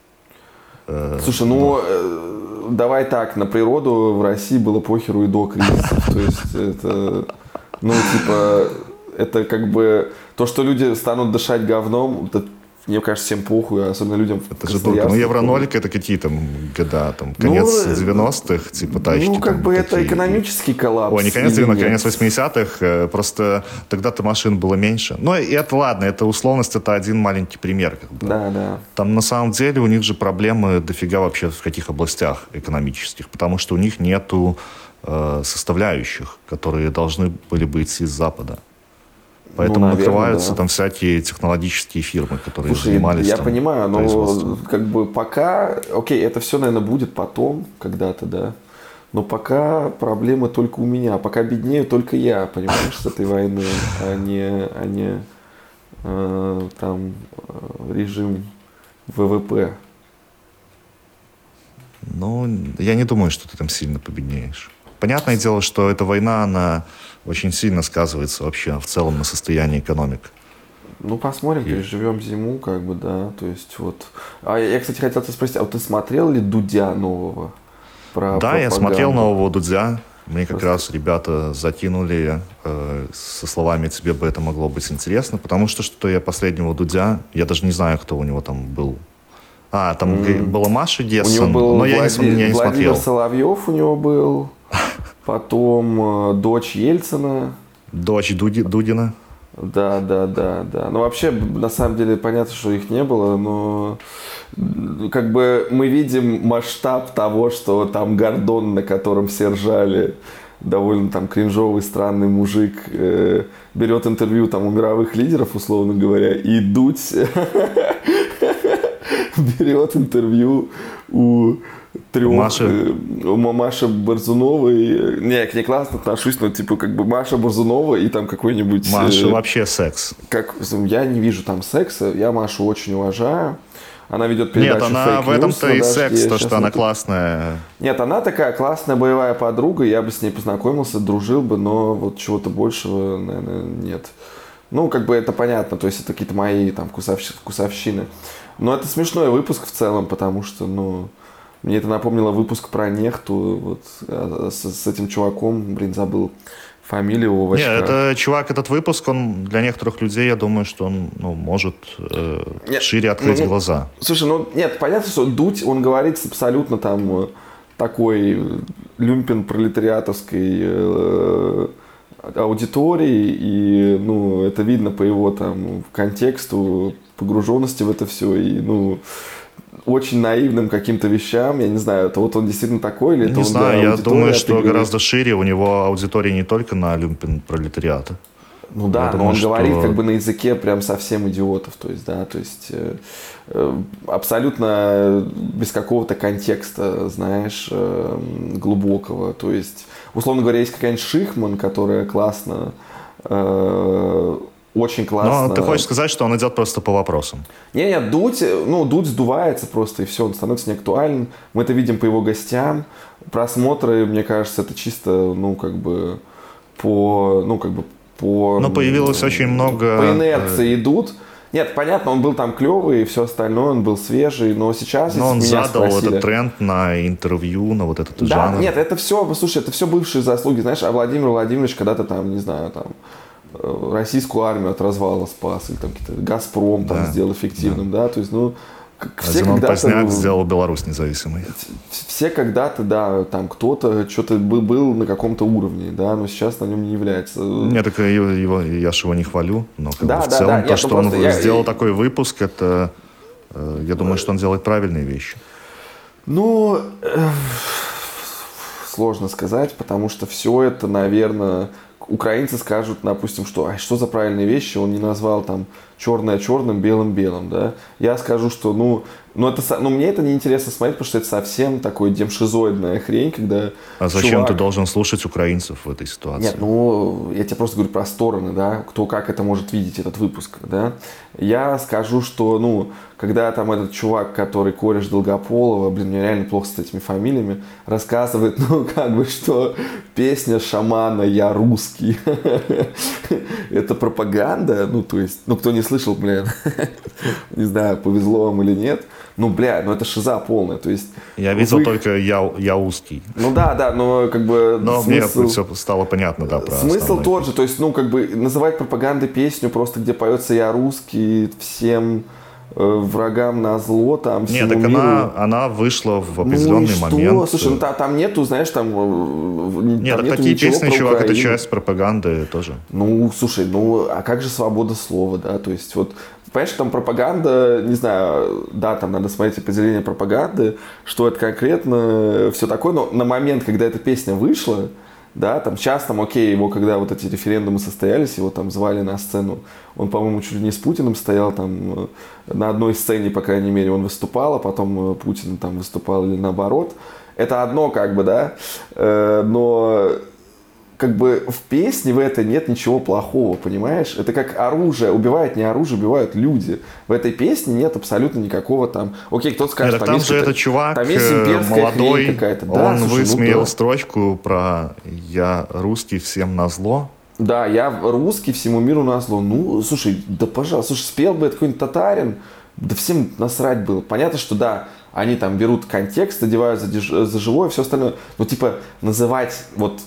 Speaker 2: э,
Speaker 1: Слушай, ну, э, давай так, на природу в России было похеру и до кризиса. То есть это, ну, типа, это как бы то, что люди станут дышать говном, это, мне кажется, всем похуй, особенно людям
Speaker 2: Это же дурка. Ну,
Speaker 1: Красноярске.
Speaker 2: евро нолик это какие там года? Там, конец
Speaker 1: э,
Speaker 2: 90-х, типа тачки.
Speaker 1: Ну, как
Speaker 2: там
Speaker 1: бы это
Speaker 2: такие.
Speaker 1: экономический коллапс.
Speaker 2: Ой, не конец
Speaker 1: или
Speaker 2: 90-х,
Speaker 1: нет?
Speaker 2: конец 80-х. э, Просто тогда-то машин было меньше. Ну, и это ладно, это условность, это один маленький пример. Как бы.
Speaker 1: Да, да.
Speaker 2: Там на самом деле у них же проблемы дофига вообще в каких областях экономических, потому что у них нету э, составляющих, которые должны были быть из Запада. Поэтому
Speaker 1: наверное,
Speaker 2: накрываются
Speaker 1: да.
Speaker 2: там всякие технологические фирмы, которые
Speaker 1: Слушай,
Speaker 2: занимались
Speaker 1: я
Speaker 2: там
Speaker 1: понимаю, но как бы пока, окей, это все, наверное, будет потом, когда-то, да. Но пока проблемы только у меня, пока беднею только я, понимаешь, с этой войны, а не, а не э, там э, режим ВВП.
Speaker 2: Ну, я не думаю, что ты там сильно победнеешь. Понятное дело, что эта война, она очень сильно сказывается вообще в целом на состоянии экономик.
Speaker 1: Ну, посмотрим, переживем зиму, как бы, да, то есть вот. А я, кстати, хотел тебя спросить, а вот ты смотрел ли Дудя нового? Про
Speaker 2: да, я
Speaker 1: пропаганду?
Speaker 2: смотрел нового Дудя. Мне как
Speaker 1: Просто-
Speaker 2: раз ребята закинули э, со словами «тебе бы это могло быть интересно», потому что что я последнего Дудя, я даже не знаю, кто у него там был. А, там г- была Маша
Speaker 1: был
Speaker 2: но я не,
Speaker 1: Влади-
Speaker 2: я не
Speaker 1: Владимир
Speaker 2: смотрел.
Speaker 1: Соловьев у него был, потом э, дочь Ельцина.
Speaker 2: Дочь Дуди, Дудина.
Speaker 1: Да, да, да, да. Ну, вообще, на самом деле, понятно, что их не было, но как бы мы видим масштаб того, что там Гордон, на котором все ржали, довольно там кринжовый, странный мужик, э, берет интервью там у мировых лидеров, условно говоря, и Дудь берет интервью у трех...
Speaker 2: Маши.
Speaker 1: у Маши Борзуновой. Не, я к ней классно отношусь, но типа как бы Маша Борзунова и там какой-нибудь...
Speaker 2: Маша
Speaker 1: э,
Speaker 2: вообще секс.
Speaker 1: как, я не вижу там секса, я Машу очень уважаю. Она ведет
Speaker 2: Нет,
Speaker 1: передачу
Speaker 2: она
Speaker 1: Fake
Speaker 2: в этом-то и секс, то, что она
Speaker 1: найду.
Speaker 2: классная.
Speaker 1: Нет, она такая классная боевая подруга, я бы с ней познакомился, дружил бы, но вот чего-то большего, наверное, нет. Ну, как бы это понятно, то есть это какие-то мои там вкусовщ- вкусовщины. Но это смешной выпуск в целом, потому что, ну, мне это напомнило выпуск про нехту, вот а, с, с этим чуваком, блин, забыл фамилию его
Speaker 2: Нет, это чувак, этот выпуск, он для некоторых людей, я думаю, что он ну, может э,
Speaker 1: Нет,
Speaker 2: шире открыть
Speaker 1: ну,
Speaker 2: глаза.
Speaker 1: Слушай, ну нет, понятно, что Дудь, он говорит с абсолютно там э, такой э, люмпен пролетариатовской э, аудитории, и, ну, это видно по его там контексту, погруженности в это все, и, ну, очень наивным каким-то вещам, я не знаю, это вот он действительно такой или это
Speaker 2: Не
Speaker 1: он
Speaker 2: знаю, я думаю, что
Speaker 1: апеллирует?
Speaker 2: гораздо шире. У него аудитория не только на люмпен пролетариата.
Speaker 1: Ну да,
Speaker 2: Я
Speaker 1: но
Speaker 2: думаю,
Speaker 1: он
Speaker 2: что-
Speaker 1: говорит как бы на языке прям совсем идиотов, то есть, да, то есть э, э, абсолютно без какого-то контекста, знаешь, э, глубокого, то есть, условно говоря, есть какая-нибудь Шихман, которая классно, э, очень классно.
Speaker 2: Но ты хочешь сказать, что он идет просто по вопросам?
Speaker 1: Не-не, Дудь, ну, Дудь сдувается просто, и все, он становится неактуальным. Мы это видим по его гостям. Просмотры, мне кажется, это чисто, ну, как бы, по, ну, как бы, по...
Speaker 2: Но появилось очень много,
Speaker 1: По инерции идут. Нет, понятно, он был там клевый и все остальное, он был свежий, но сейчас,
Speaker 2: Но он задал
Speaker 1: спросили-
Speaker 2: этот тренд на интервью, на вот этот
Speaker 1: да,
Speaker 2: жанр.
Speaker 1: нет, это все, слушай, это все бывшие заслуги, знаешь, а Владимир Владимирович когда-то там, не знаю, там, э, российскую армию от развала спас, или там какие-то Газпром там
Speaker 2: Да,
Speaker 1: сделал эффективным, да, то есть, ну, все
Speaker 2: Зенон
Speaker 1: когда-то...
Speaker 2: Поздняк
Speaker 1: ну,
Speaker 2: сделал Беларусь независимой.
Speaker 1: все когда-то, да, там кто-то что-то был, был на каком-то уровне, да, но сейчас на нем не является.
Speaker 2: Нет, так его, его- я же его не хвалю, но как
Speaker 1: Да,
Speaker 2: бы в
Speaker 1: да,
Speaker 2: целом
Speaker 1: да,
Speaker 2: то,
Speaker 1: ну
Speaker 2: что он
Speaker 1: я-
Speaker 2: сделал такой выпуск, это э, я думаю, что он делает правильные вещи.
Speaker 1: Ну, э, сложно сказать, потому что все это, наверное, украинцы скажут, допустим, что, а что за правильные вещи, он не назвал там черное черным, белым белым, да. Я скажу, что, ну, ну, это, ну, мне это неинтересно смотреть, потому что это совсем такой демшизоидная хрень, когда
Speaker 2: А зачем
Speaker 1: чувак-
Speaker 2: ты должен слушать украинцев в этой ситуации?
Speaker 1: Нет, ну, я тебе просто говорю про стороны, да, кто как это может видеть, этот выпуск, да. Я скажу, что, ну, когда там этот чувак, который кореш Долгополова, блин, мне реально плохо с этими фамилиями, рассказывает, ну, как бы, что песня шамана «Я русский» это пропаганда, ну, то есть, ну, кто не слышал, блин, не знаю, повезло вам или нет, ну, бля, ну, это шиза полная, то есть...
Speaker 2: Я видел
Speaker 1: вы-
Speaker 2: только я, я узкий.
Speaker 1: Ну, да, да, но, как бы...
Speaker 2: Но
Speaker 1: смысл-
Speaker 2: мне все стало понятно, да, про
Speaker 1: Смысл
Speaker 2: основной.
Speaker 1: тот же, то есть, ну, как бы называть пропагандой песню просто, где поется «Я русский», всем врагам на зло, там,
Speaker 2: Нет, так
Speaker 1: миру.
Speaker 2: она, она вышла в
Speaker 1: Ну
Speaker 2: определенный
Speaker 1: что?
Speaker 2: момент.
Speaker 1: Слушай, ну та- там нету, знаешь, там... э,
Speaker 2: Нет,
Speaker 1: там
Speaker 2: так такие песни, чувак, это
Speaker 1: Украину.
Speaker 2: часть пропаганды тоже.
Speaker 1: Ну, слушай, ну, а как же свобода слова, да, то есть вот, понимаешь, там пропаганда, не знаю, да, там надо смотреть определение пропаганды, что это конкретно, все такое, но на момент, когда эта песня вышла, да, там сейчас, там, окей, его, когда вот эти референдумы состоялись, его там звали на сцену, он, по-моему, чуть ли не с Путиным стоял там, э, на одной сцене, по крайней мере, он выступал, а потом э, Путин там выступал или наоборот, это одно, как бы, да, Э, но как бы в песне в этой нет ничего плохого, понимаешь? Это как оружие. Убивает не оружие, убивают люди. В этой песне нет абсолютно никакого там... Окей,
Speaker 2: Нет,
Speaker 1: скажет,
Speaker 2: так там
Speaker 1: есть
Speaker 2: же этот чувак
Speaker 1: там есть
Speaker 2: э,
Speaker 1: имперская
Speaker 2: молодой,
Speaker 1: какая-то. Да,
Speaker 2: он
Speaker 1: слушай, ну
Speaker 2: высмеял
Speaker 1: да.
Speaker 2: строчку про «я русский всем назло».
Speaker 1: Да, я русский, всему миру назло. Ну, слушай, да пожалуйста, слушай, спел бы это какой-нибудь татарин, да всем насрать было. Понятно, что да, они там берут контекст, одевают за, за живое, все остальное. Но типа называть вот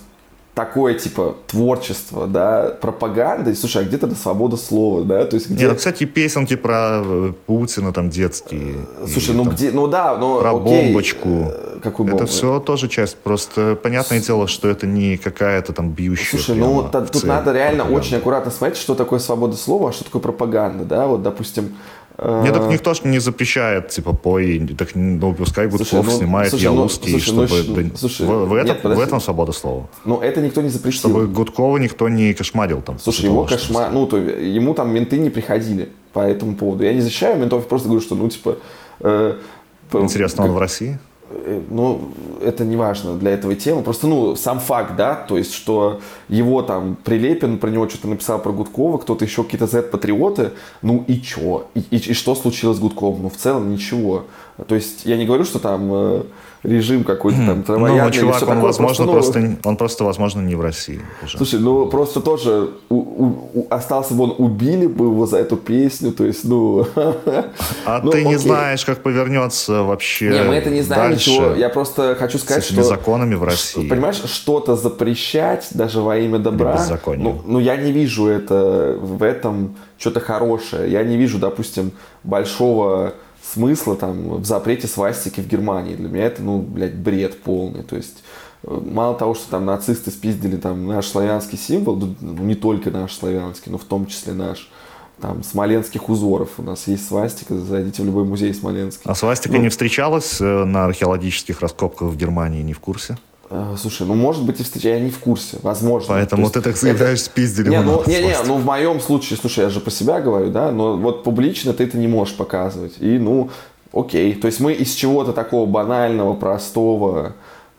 Speaker 1: такое типа творчество, да, пропагандой, слушай, а где тогда свобода слова, да, то есть где...
Speaker 2: Нет, ну, кстати, песенки про э, Путина там детские.
Speaker 1: Слушай,
Speaker 2: и
Speaker 1: ну
Speaker 2: там
Speaker 1: где, ну да, ну
Speaker 2: Про
Speaker 1: окей,
Speaker 2: бомбочку.
Speaker 1: э, Какую
Speaker 2: Это
Speaker 1: бомбу?
Speaker 2: все тоже часть. Просто понятное дело, что это не какая-то там бьющая
Speaker 1: Слушай, ну та- тут надо реально
Speaker 2: пропаганда.
Speaker 1: очень аккуратно смотреть, что такое свобода слова, а что такое пропаганда, да, вот, допустим... э,
Speaker 2: Нет, так никто ж не запрещает, типа, пой, так, ну, пускай Гудков
Speaker 1: ну,
Speaker 2: снимает
Speaker 1: слушай,
Speaker 2: «Я
Speaker 1: ну,
Speaker 2: русский»,
Speaker 1: слушай, ну,
Speaker 2: чтобы...
Speaker 1: щ-
Speaker 2: да-
Speaker 1: слушай,
Speaker 2: в, в этом,
Speaker 1: нет,
Speaker 2: в этом свобода слова.
Speaker 1: Ну, это никто не запретил.
Speaker 2: Чтобы Гудкова никто не кошмарил там.
Speaker 1: Слушай, его кошмар, ну, то ему там менты не приходили по этому поводу. Я не защищаю ментов, я просто говорю, что, ну, типа... э,
Speaker 2: Интересно, он
Speaker 1: как-
Speaker 2: в России?
Speaker 1: Э, Ну, это не важно для этого темы. Просто, ну, сам факт, да, то есть, что его там Прилепин про него что-то написал про Гудкова, кто-то еще какие-то Z-патриоты, ну и чё? И, и- и что случилось с Гудковым? Ну, в целом ничего. То есть, я не говорю, что там э, режим какой-то там
Speaker 2: Ну,
Speaker 1: травоядный или
Speaker 2: чувак, он,
Speaker 1: такое,
Speaker 2: возможно,
Speaker 1: ну,
Speaker 2: просто, он просто, возможно, не в России. уже.
Speaker 1: Слушай, ну просто тоже у- у- у- остался бы он, убили бы его за эту песню, то есть, ну...
Speaker 2: А
Speaker 1: ну,
Speaker 2: ты не
Speaker 1: окей.
Speaker 2: знаешь, как повернется вообще
Speaker 1: Не, мы это не знаем
Speaker 2: дальше
Speaker 1: ничего. Я просто хочу
Speaker 2: с
Speaker 1: сказать, что...
Speaker 2: законами в
Speaker 1: что,
Speaker 2: России.
Speaker 1: Понимаешь, что-то запрещать даже во имя добра, ну, ну я не вижу это в этом что-то хорошее. Я не вижу, допустим, большого смысла там в запрете свастики в Германии. Для меня это, ну, блядь, бред полный. То есть мало того, что там нацисты спиздили там наш славянский символ, ну, не только наш славянский, но в том числе наш, там, смоленских узоров. У нас есть свастика, зайдите в любой музей смоленский.
Speaker 2: А свастика
Speaker 1: Ну,
Speaker 2: не встречалась э, на археологических раскопках в Германии, не в курсе?
Speaker 1: Э, Слушай, ну может быть и встреча, я не в курсе, возможно.
Speaker 2: Поэтому
Speaker 1: То
Speaker 2: ты так заявляешь, спиздили
Speaker 1: Не, ну, не, не, ну в моем случае, слушай, я же по себя говорю, да, но вот публично ты это не можешь показывать. И, ну, окей. То есть мы из чего-то такого банального, простого,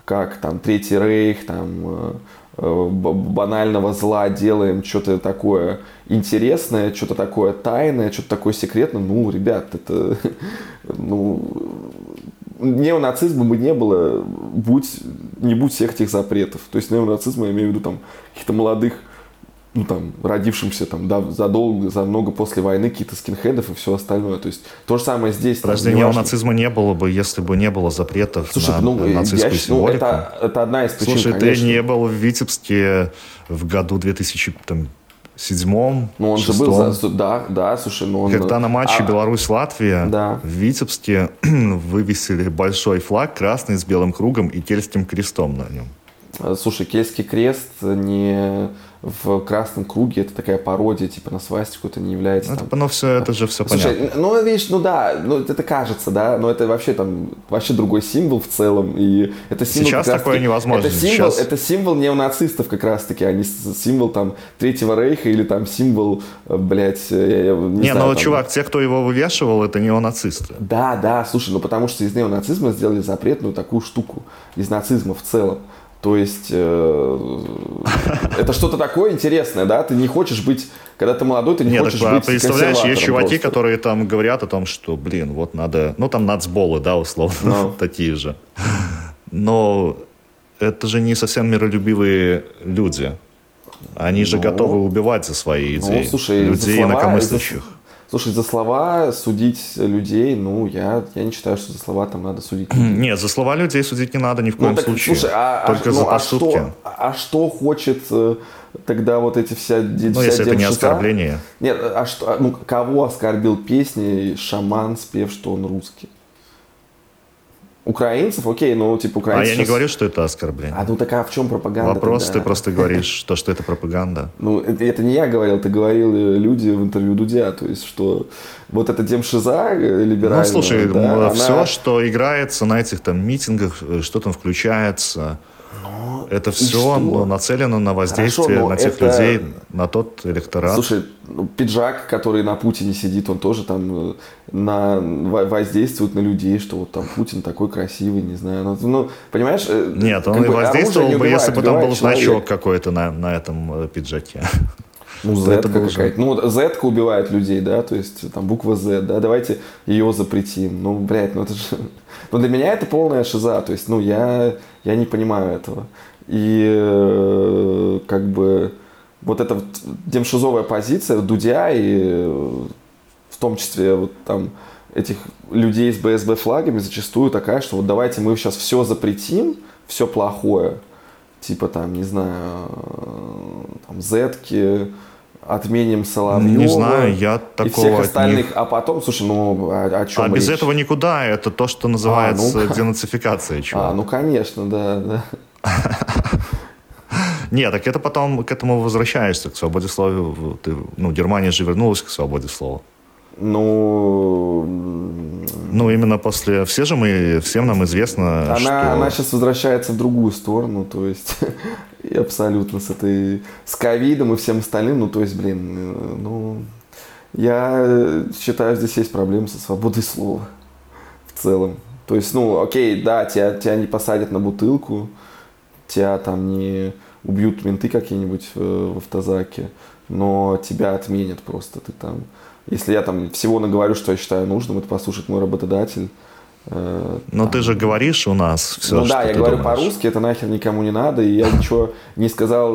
Speaker 1: как там Третий Рейх, там э, э, банального зла делаем что-то такое интересное, что-то такое тайное, что-то такое секретное. Ну, ребят, это, ну, неонацизма бы не было, будь, не будь всех этих запретов. То есть неонацизма, я имею в виду там каких-то молодых ну, там, родившимся там, да, задолго, за много после войны каких-то скинхедов и все остальное. То есть то же самое здесь. там,
Speaker 2: Рождения
Speaker 1: неважно.
Speaker 2: нацизма не было бы, если бы не было запретов
Speaker 1: Слушай,
Speaker 2: на
Speaker 1: ну, я
Speaker 2: нацистскую
Speaker 1: считаю, ну,
Speaker 2: символику.
Speaker 1: это, это одна из причин,
Speaker 2: Слушай,
Speaker 1: конечно.
Speaker 2: ты не был в Витебске в году 2007
Speaker 1: Ну, он же был, за- да, да, слушай, ну он...
Speaker 2: Когда на матче
Speaker 1: а,
Speaker 2: Беларусь-Латвия
Speaker 1: Да.
Speaker 2: в Витебске вывесили большой флаг красный с белым кругом и кельтским крестом на нем.
Speaker 1: э, Слушай, Кельтский крест не в красном круге, это такая пародия, типа на свастику, это не является
Speaker 2: Ну,
Speaker 1: там...
Speaker 2: это, ну, все, это же все
Speaker 1: Слушай,
Speaker 2: понятно.
Speaker 1: ну, видишь, ну да, ну это кажется, да, но это вообще там, вообще другой символ в целом, и это символ
Speaker 2: Сейчас такое невозможно,
Speaker 1: Это символ,
Speaker 2: сейчас-
Speaker 1: это символ неонацистов как раз-таки, а не символ там Третьего Рейха или там символ, э, блядь, э, я- я не,
Speaker 2: Не,
Speaker 1: знаю,
Speaker 2: ну,
Speaker 1: там-
Speaker 2: чувак, те, кто его вывешивал, это неонацисты.
Speaker 1: Да, да, слушай, ну потому что из неонацизма сделали запретную такую штуку, из нацизма в целом. То есть э, это что-то такое интересное, да? Ты не хочешь быть, когда ты молодой, ты не
Speaker 2: Нет,
Speaker 1: хочешь
Speaker 2: так,
Speaker 1: быть
Speaker 2: представляешь, есть чуваки,
Speaker 1: просто.
Speaker 2: которые там говорят о том, что, блин, вот надо, ну там нацболы, да, условно,
Speaker 1: Ну.
Speaker 2: такие же. Но это же не совсем миролюбивые люди. Они же
Speaker 1: Ну.
Speaker 2: готовы убивать за свои
Speaker 1: Ну,
Speaker 2: идеи.
Speaker 1: слушай, за
Speaker 2: людей
Speaker 1: слова,
Speaker 2: инакомыслящих.
Speaker 1: Слушай, за слова судить людей, ну, я, я не считаю, что за слова там надо судить.
Speaker 2: Нет, за слова людей судить не надо ни в коем
Speaker 1: Ну, так,
Speaker 2: случае.
Speaker 1: слушай, а, а-
Speaker 2: Только
Speaker 1: ну,
Speaker 2: за
Speaker 1: а
Speaker 2: поступки.
Speaker 1: что, а что хочет э, тогда вот эти вся,
Speaker 2: Ну,
Speaker 1: вся
Speaker 2: если это не оскорбление.
Speaker 1: Нет, а что, а, ну, кого оскорбил песней шаман, спев, что он русский? Украинцев? Окей, ну, типа,
Speaker 2: А
Speaker 1: украинцы...
Speaker 2: я не
Speaker 1: сейчас-
Speaker 2: говорю, что это оскорбление.
Speaker 1: А ну так а в чем пропаганда?
Speaker 2: Вопрос,
Speaker 1: тогда?
Speaker 2: ты просто говоришь, то, что это пропаганда.
Speaker 1: Ну, это, это не я говорил, это говорили люди в интервью Дудя, то есть, что вот эта демшиза э, либеральная,
Speaker 2: Ну, слушай,
Speaker 1: да, она-
Speaker 2: все, что играется на этих там митингах, э, что там включается, это все ну, нацелено на воздействие
Speaker 1: Хорошо,
Speaker 2: на тех
Speaker 1: это-
Speaker 2: людей, на тот электорат.
Speaker 1: Слушай, ну, пиджак, который на Путине сидит, он тоже там э, на, во- воздействует на людей, что вот там Путин такой красивый, не знаю. Ну, ну, понимаешь? э,
Speaker 2: Нет, он и воздействовал бы, если бы там был
Speaker 1: человека.
Speaker 2: значок какой-то на, на этом э, пиджаке.
Speaker 1: Ну,
Speaker 2: Это
Speaker 1: Z
Speaker 2: было же-
Speaker 1: какая-то. Ну, вот Z убивает людей, да, то есть там буква Z, да, давайте ее запретим. Ну, блядь, ну это же... Ну, для меня это полная шиза, то есть, ну, я, я не понимаю этого. И э, как бы вот эта вот демшизовая позиция Дудя и э, в том числе вот там этих людей с БСБ флагами зачастую такая, что вот давайте мы сейчас все запретим, все плохое, типа там, не знаю, э, там, зетки, отменим Соловьева.
Speaker 2: Не знаю, я
Speaker 1: и всех
Speaker 2: такого
Speaker 1: остальных,
Speaker 2: них...
Speaker 1: а потом, слушай, ну о, о чем
Speaker 2: А без
Speaker 1: речь?
Speaker 2: этого никуда, это то, что называется
Speaker 1: ну,
Speaker 2: денацификация, чувак.
Speaker 1: А, ну конечно, да, да.
Speaker 2: Нет, так это потом к этому возвращаешься, к свободе слова. Ты, ну, Германия же вернулась к свободе слова.
Speaker 1: Ну,
Speaker 2: Ну, именно после... Все же мы, всем нам известно,
Speaker 1: она,
Speaker 2: что...
Speaker 1: она сейчас возвращается в другую сторону, то есть и абсолютно с этой, с ковидом и всем остальным, ну, то есть, блин, э, ну, я считаю, здесь есть проблемы со свободой слова в целом. То есть, ну, окей, да, тебя, тебя не посадят на бутылку, тебя там не убьют менты какие-нибудь э, в автозаке, но тебя отменят просто. Ты там, если я там всего наговорю, что я считаю нужным, это послушать мой работодатель. э,
Speaker 2: Но
Speaker 1: там,
Speaker 2: ты же говоришь у нас все,
Speaker 1: ну да, я говорю
Speaker 2: думаешь.
Speaker 1: по-русски, это нахер никому не надо, и я ничего не сказал,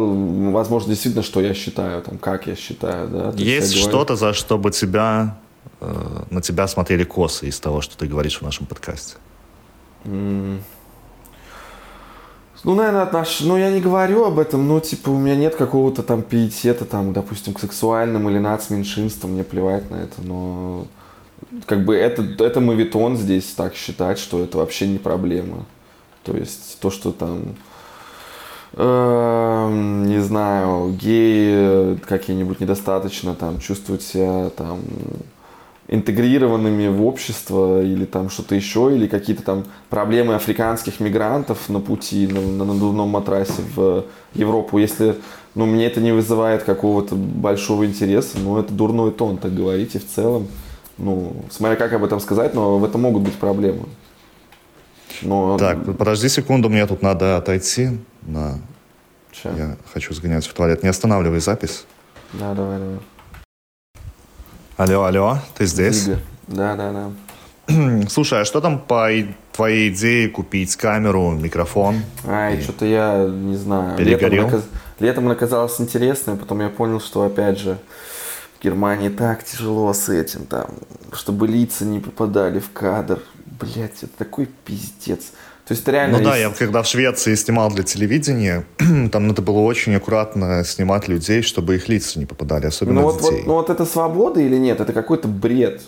Speaker 1: возможно, действительно, что я считаю, там, как я считаю, да. То
Speaker 2: Есть
Speaker 1: говорю-
Speaker 2: что-то, за что бы тебя, э, на тебя смотрели косы из того, что ты говоришь в нашем подкасте?
Speaker 1: М. Ну, наверное, отнош... Ну, я не говорю об этом, но, типа, у меня нет какого-то там пиетета, там, допустим, к сексуальным или нацменьшинствам, мне плевать на это, но как бы это, это мавитон здесь так считать, что это вообще не проблема. То есть то, что там эм, не знаю, геи какие-нибудь недостаточно там чувствуют себя там интегрированными в общество или там что-то еще, или какие-то там проблемы африканских мигрантов на пути, на, на надувном матрасе в Европу. Если ну, мне это не вызывает какого-то большого интереса, ну, это дурной тон, так говорить, и в целом, ну, смотря как об этом сказать, но в этом могут быть проблемы.
Speaker 2: Но... Так, подожди секунду, мне тут надо отойти на...
Speaker 1: Че?
Speaker 2: Я хочу сгонять в туалет. Не останавливай запись.
Speaker 1: Да, давай, давай.
Speaker 2: Алло, алло, ты здесь?
Speaker 1: Игорь. Да, да, да.
Speaker 2: Слушай, а что там по твоей идее купить камеру, микрофон?
Speaker 1: Ай, и... что-то я не знаю.
Speaker 2: Перегорел?
Speaker 1: Летом, наказ... Летом оказалось интересно, потом я понял, что опять же в Германии так тяжело с этим, там, чтобы лица не попадали в кадр. Блять, это такой пиздец. То есть реально...
Speaker 2: Ну да, я когда в Швеции снимал для телевидения, там надо было очень аккуратно снимать людей, чтобы их лица не попадали, особенно
Speaker 1: ну, вот,
Speaker 2: детей.
Speaker 1: Вот, ну вот это свобода или нет? Это какой-то бред.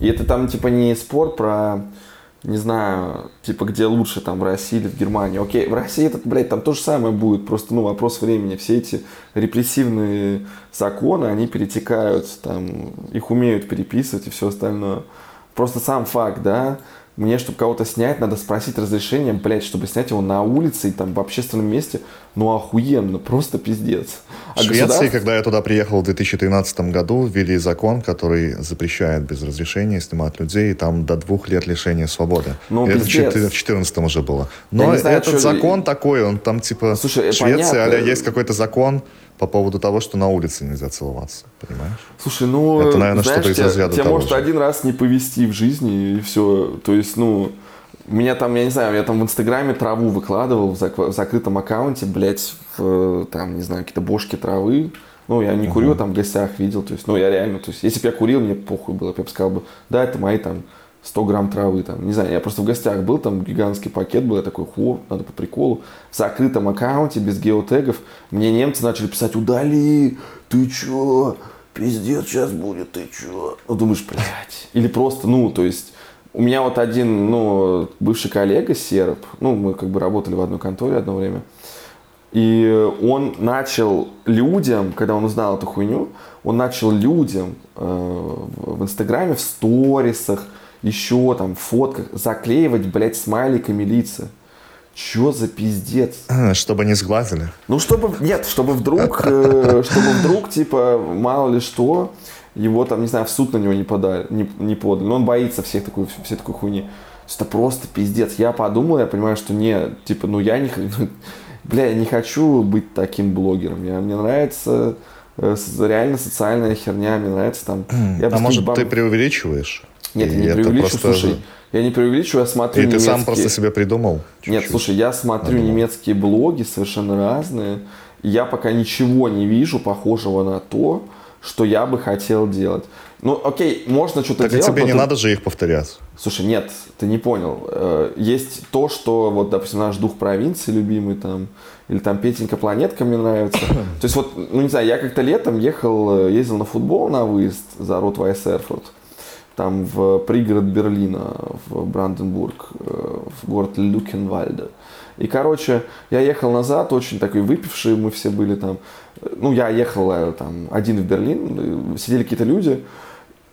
Speaker 1: И это там типа не спор про, не знаю, типа где лучше, там в России или в Германии. Окей, в России это, блядь, там то же самое будет, просто, ну, вопрос времени. Все эти репрессивные законы, они перетекают, там, их умеют переписывать и все остальное. Просто сам факт, да, мне, чтобы кого-то снять, надо спросить разрешение, блядь, чтобы снять его на улице и там в общественном месте. Ну, охуенно, просто пиздец.
Speaker 2: А в Швеции, государств... когда я туда приехал в 2013 году, ввели закон, который запрещает без разрешения снимать людей, и там до двух лет лишения свободы.
Speaker 1: Ну,
Speaker 2: это в 2014 уже было. Но знаю, этот закон такой, он там типа Слушай, в Швеции, понятно. есть какой-то закон, по поводу того, что на улице нельзя целоваться, понимаешь?
Speaker 1: Слушай, ну, это, наверное, что-то из разряда тебя того может же. один раз не повести в жизни, и все. То есть, ну, меня там, я не знаю, я там в Инстаграме траву выкладывал в, зак- в закрытом аккаунте, блядь, в, там, не знаю, какие-то бошки травы. Ну, я не курю, там в гостях видел. То есть, ну, я реально, то есть, если бы я курил, мне похуй было. Я бы сказал бы, да, это мои там 100 грамм травы, там, не знаю, я просто в гостях был, там гигантский пакет был, я такой, хо, надо по приколу. В закрытом аккаунте, без геотегов, мне немцы начали писать, удали, ты чё, пиздец сейчас будет, ты чё? Ну, думаешь, блядь. Или просто, ну, то есть, у меня вот один, ну, бывший коллега, серб, ну, мы как бы работали в одной конторе одно время, и он начал людям, когда он узнал эту хуйню, он начал людям э, в Инстаграме, в сторисах, еще там в фотках заклеивать, блядь, смайликами лица. Чё за пиздец?
Speaker 2: Чтобы не сглазили.
Speaker 1: Ну, чтобы, нет, чтобы вдруг, э, чтобы вдруг, типа, мало ли что, его там, не знаю, в суд на него не подали, не, не подали. Но он боится всех такой, всей такой хуйни. Это просто пиздец. Я подумал, я понимаю, что не, типа, ну я не, ну, бля, я не хочу быть таким блогером. Я, мне нравится э, реально социальная херня, мне нравится там.
Speaker 2: Я а может, бам... ты преувеличиваешь?
Speaker 1: Нет, я не преувеличиваю, просто... слушай, я не преувеличиваю, я смотрю
Speaker 2: И
Speaker 1: немецкие...
Speaker 2: ты сам просто себе придумал?
Speaker 1: Чуть-чуть. Нет, слушай, я смотрю Надумал. немецкие блоги совершенно разные, и я пока ничего не вижу похожего на то, что я бы хотел делать. Ну, окей, можно что-то
Speaker 2: так
Speaker 1: делать.
Speaker 2: Так тебе не
Speaker 1: ты...
Speaker 2: надо же их повторять.
Speaker 1: Слушай, нет, ты не понял. Э, есть то, что, вот, допустим, наш дух провинции любимый там, или там Петенька Планетка мне нравится. То есть вот, ну не знаю, я как-то летом ехал, э, ездил на футбол на выезд за Рот Вайсерфорд там в пригород Берлина, в Бранденбург, э, в город Люкенвальде. И, короче, я ехал назад, очень такой выпивший, мы все были там. Ну, я ехал э, там один в Берлин, сидели какие-то люди,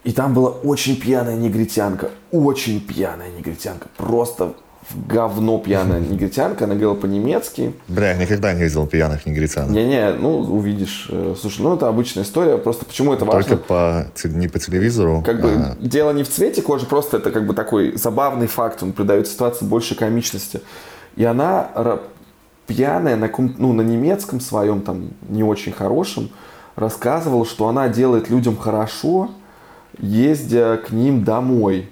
Speaker 1: и там была очень пьяная негритянка, очень пьяная негритянка, просто говно пьяная негритянка, она говорила по-немецки.
Speaker 2: Бля, я никогда не видел пьяных негритян.
Speaker 1: Не-не, ну, увидишь. Э, слушай, ну, это обычная история, просто почему это важно?
Speaker 2: Только по, не по телевизору.
Speaker 1: Как бы а... дело не в цвете кожи, просто это как бы такой забавный факт, он придает ситуации больше комичности. И она пьяная на, ну, на немецком своем, там, не очень хорошем, рассказывала, что она делает людям хорошо, ездя к ним домой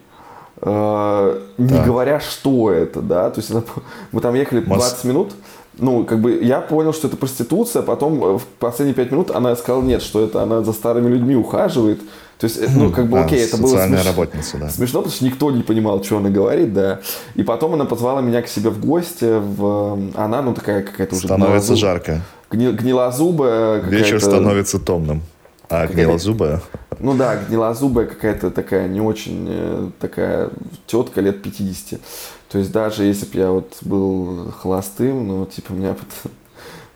Speaker 1: э, не да. говоря, что это, да, то есть мы там ехали 20 Мос... минут, ну, как бы я понял, что это проституция, потом э, в последние 5 минут она сказала нет, что это она за старыми людьми ухаживает, то есть, ну, как бы, окей, а, это было смеш...
Speaker 2: работница, да.
Speaker 1: смешно, потому что никто не понимал, что она говорит, да. И потом она позвала меня к себе в гости, в... она, ну, такая какая-то уже...
Speaker 2: Становится гнилозуб... жарко.
Speaker 1: Гни... Гнилозубая
Speaker 2: Вечер становится томным. А гнилозубая?
Speaker 1: Ну да, гнилозубая какая-то такая не очень э, такая тетка лет 50. То есть даже если бы я вот был холостым, ну типа меня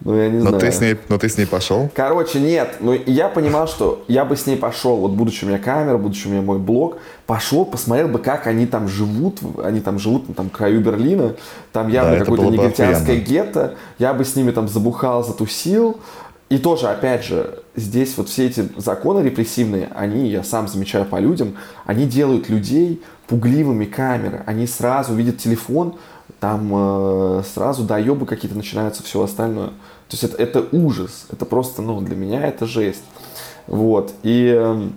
Speaker 1: Ну, я не
Speaker 2: Но
Speaker 1: знаю.
Speaker 2: ты с ней, но ты с ней пошел?
Speaker 1: Короче, нет. Ну, я понимал, что я бы с ней пошел, вот будучи у меня камера, будучи у меня мой блог, пошел, посмотрел бы, как они там живут. Они там живут на там, краю Берлина. Там явно
Speaker 2: Да,
Speaker 1: какое-то негритянское
Speaker 2: охуенно.
Speaker 1: гетто. Я бы с ними там забухал, затусил. И тоже, опять же, здесь вот все эти законы репрессивные, они, я сам замечаю по людям, они делают людей пугливыми камеры. Они сразу видят телефон, там э, сразу доебы какие-то начинаются, все остальное. То есть это, это ужас. Это просто, ну, для меня это жесть. Вот. И эм,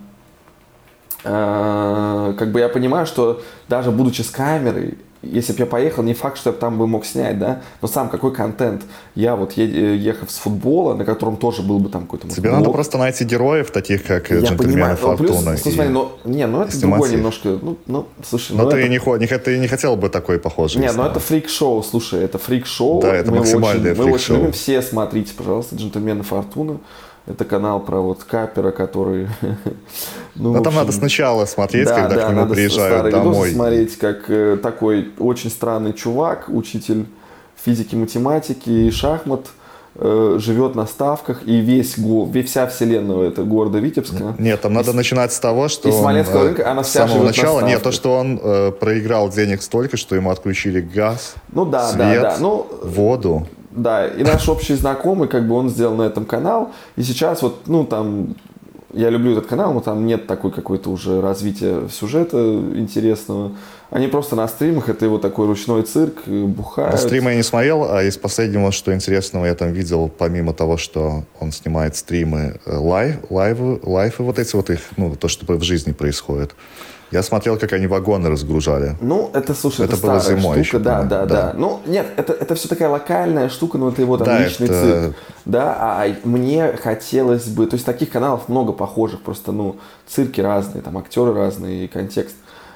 Speaker 1: э, как бы я понимаю, что даже будучи с камерой, если бы я поехал, не факт, что я бы там бы мог снять, да, но сам какой контент. Я вот е- э, ехав с футбола, на котором тоже был бы там какой-то
Speaker 2: Тебе надо
Speaker 1: блог.
Speaker 2: просто найти героев, таких как
Speaker 1: Я
Speaker 2: джентльмены
Speaker 1: понимаю, но плюс,
Speaker 2: Фортуна.
Speaker 1: ну,
Speaker 2: и-
Speaker 1: смотри, ну, не, ну это другой
Speaker 2: их.
Speaker 1: немножко, ну, ну, слушай,
Speaker 2: Но
Speaker 1: ну
Speaker 2: ты,
Speaker 1: это-
Speaker 2: не, не, ты не хотел бы такой похожий.
Speaker 1: Не, ну
Speaker 2: снимать.
Speaker 1: это фрик-шоу, слушай, это фрик-шоу.
Speaker 2: Да, это
Speaker 1: Мы
Speaker 2: максимальное
Speaker 1: очень, Мы очень
Speaker 2: фрик-шоу.
Speaker 1: любим, все смотрите, пожалуйста, «Джентльмены Фортуны». Это канал про вот капера, который... ну,
Speaker 2: Но
Speaker 1: в
Speaker 2: там
Speaker 1: общем,
Speaker 2: надо сначала смотреть,
Speaker 1: да,
Speaker 2: когда
Speaker 1: да,
Speaker 2: к нему
Speaker 1: надо
Speaker 2: приезжают домой.
Speaker 1: смотреть, как э, такой очень странный чувак, учитель физики, математики и шахмат, э, живет на ставках, и весь, го- вся вселенная это города Витебска.
Speaker 2: Нет, там надо начинать с того, что
Speaker 1: из
Speaker 2: он,
Speaker 1: Смоленского
Speaker 2: э,
Speaker 1: рынка она
Speaker 2: с
Speaker 1: вся
Speaker 2: самого
Speaker 1: живет на
Speaker 2: начала, нет, то, что он э, проиграл денег столько, что ему отключили газ,
Speaker 1: Ну да,
Speaker 2: свет,
Speaker 1: да, да. Ну,
Speaker 2: воду.
Speaker 1: Да, и наш общий знакомый, как бы он сделал на этом канал, и сейчас вот, ну, там, я люблю этот канал, но там нет такой какой-то уже развития сюжета интересного. Они просто на стримах, это его такой ручной цирк, э, бухают.
Speaker 2: Стримы я не смотрел, а из последнего, что интересного я там видел, помимо того, что он снимает стримы, э, live, live ы, life ы вот эти вот их, ну, то, что в жизни происходит. Я смотрел, как они вагоны разгружали.
Speaker 1: Ну, это, слушай, это,
Speaker 2: Это было
Speaker 1: старая
Speaker 2: зимой
Speaker 1: штука,
Speaker 2: еще,
Speaker 1: да, да,
Speaker 2: да.
Speaker 1: да, Ну, нет, это, это все такая локальная штука, но это его там
Speaker 2: Да,
Speaker 1: личный
Speaker 2: это-
Speaker 1: цирк. Да, а мне хотелось бы, то есть таких каналов много похожих, просто, ну, цирки разные, там актеры разные контекст.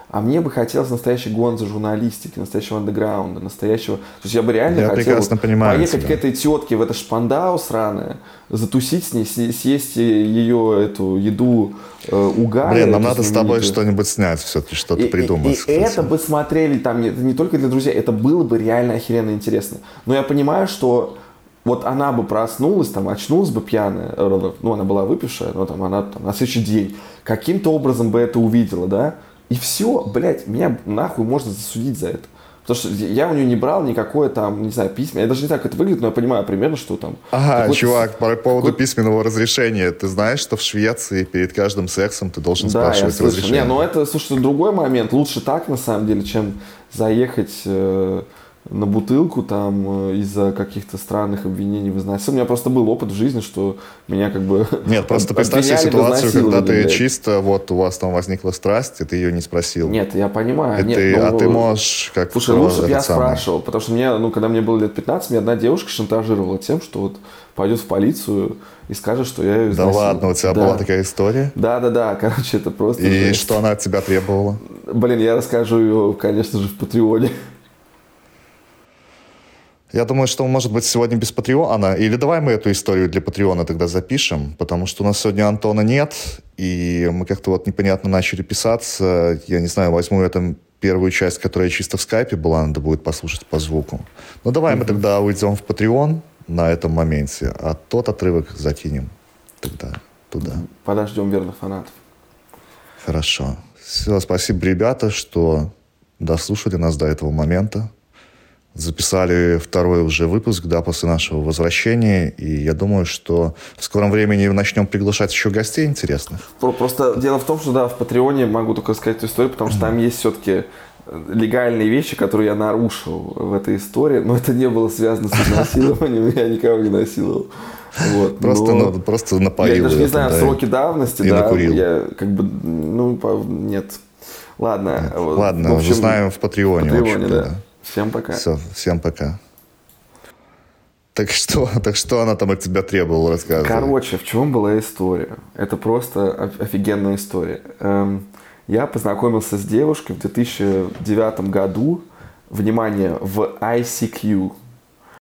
Speaker 1: А мне бы хотелось настоящей гонзы журналистики, настоящего андеграунда, настоящего... То есть я бы реально
Speaker 2: Я
Speaker 1: хотел вот
Speaker 2: понимаю
Speaker 1: поехать
Speaker 2: тебя.
Speaker 1: к этой тетке в это шпандау сраное, затусить с ней, съ- съесть ее эту еду э, угара.
Speaker 2: Блин, нам надо с тобой что-нибудь снять, все-таки что-то
Speaker 1: И- и-
Speaker 2: придумать.
Speaker 1: И,
Speaker 2: кстати.
Speaker 1: это бы смотрели там не, не только для друзей, это было бы реально охеренно интересно. Но я понимаю, что вот она бы проснулась, там, очнулась бы пьяная, э, ну, она была выпившая, но там она там, на следующий день каким-то образом бы это увидела, да, и все, блядь, меня нахуй можно засудить за это. Потому что я у нее не брал никакое там, не знаю, письма. Я даже не знаю, как это выглядит, но я понимаю примерно, что там...
Speaker 2: Ага, чувак, по поводу письменного разрешения. Ты знаешь, что в Швеции перед каждым сексом ты должен
Speaker 1: Да, я
Speaker 2: спрашивать
Speaker 1: слышал.
Speaker 2: разрешение?
Speaker 1: Не, ну это, слушай, другой момент. Лучше так, на самом деле, чем заехать э, на бутылку там э, из-за каких-то странных обвинений в изнасиловании. У меня просто был опыт в жизни, что меня как бы
Speaker 2: Нет, просто представь себе ситуацию, когда ты
Speaker 1: блядь.
Speaker 2: чисто, вот у вас там возникла страсть, и ты ее не спросил.
Speaker 1: Нет, я понимаю. Нет,
Speaker 2: ты-
Speaker 1: ну,
Speaker 2: а ты можешь как
Speaker 1: Слушай, лучше бы я
Speaker 2: самый-
Speaker 1: спрашивал, потому что мне, ну, когда мне было лет 15, мне одна девушка шантажировала тем, что вот пойдет в полицию и скажет, что я ее
Speaker 2: Да
Speaker 1: изнасиловал.
Speaker 2: ладно, у тебя
Speaker 1: Да.
Speaker 2: была такая история?
Speaker 1: Да, да, да, короче, это просто...
Speaker 2: И
Speaker 1: жесть.
Speaker 2: что она от тебя требовала?
Speaker 1: Блин, я расскажу ее, конечно же, в Патреоне.
Speaker 2: Я думаю, что, может быть, сегодня без Патреона. Или давай мы эту историю для Патреона тогда запишем, потому что у нас сегодня Антона нет, и мы как-то вот непонятно начали писаться. Я не знаю, возьму это первую часть, которая чисто в скайпе была, надо будет послушать по звуку. Ну, давай мы тогда уйдем в Patreon на этом моменте, а тот отрывок закинем тогда туда.
Speaker 1: Подождем верных фанатов.
Speaker 2: Хорошо. Все, спасибо, ребята, что дослушали нас до этого момента. Записали второй уже выпуск, да, после нашего возвращения. И я думаю, что в скором времени начнем приглашать еще гостей интересных.
Speaker 1: Про- Просто дело в том, что да, в Патреоне могу только сказать эту историю, потому что там есть все-таки легальные вещи, которые я нарушил в этой истории, но это не было связано с изнасилованием, я никого не насиловал. Вот,
Speaker 2: Просто,
Speaker 1: но
Speaker 2: ну, просто напоил.
Speaker 1: я даже не
Speaker 2: это,
Speaker 1: знаю
Speaker 2: да.
Speaker 1: сроки давности,
Speaker 2: и
Speaker 1: да,
Speaker 2: накурил.
Speaker 1: я как бы, ну, нет. Ладно.
Speaker 2: Ладно,
Speaker 1: в общем,
Speaker 2: узнаем в Патреоне. в
Speaker 1: Патреоне,
Speaker 2: общем-то,
Speaker 1: да. Всем пока.
Speaker 2: Все, всем пока. Так что, так что она там от тебя требовала, рассказывай.
Speaker 1: Короче, в чем была история? Это просто оф- офигенная история. Эм, я познакомился с девушкой в 2009 году, внимание, в ICQ.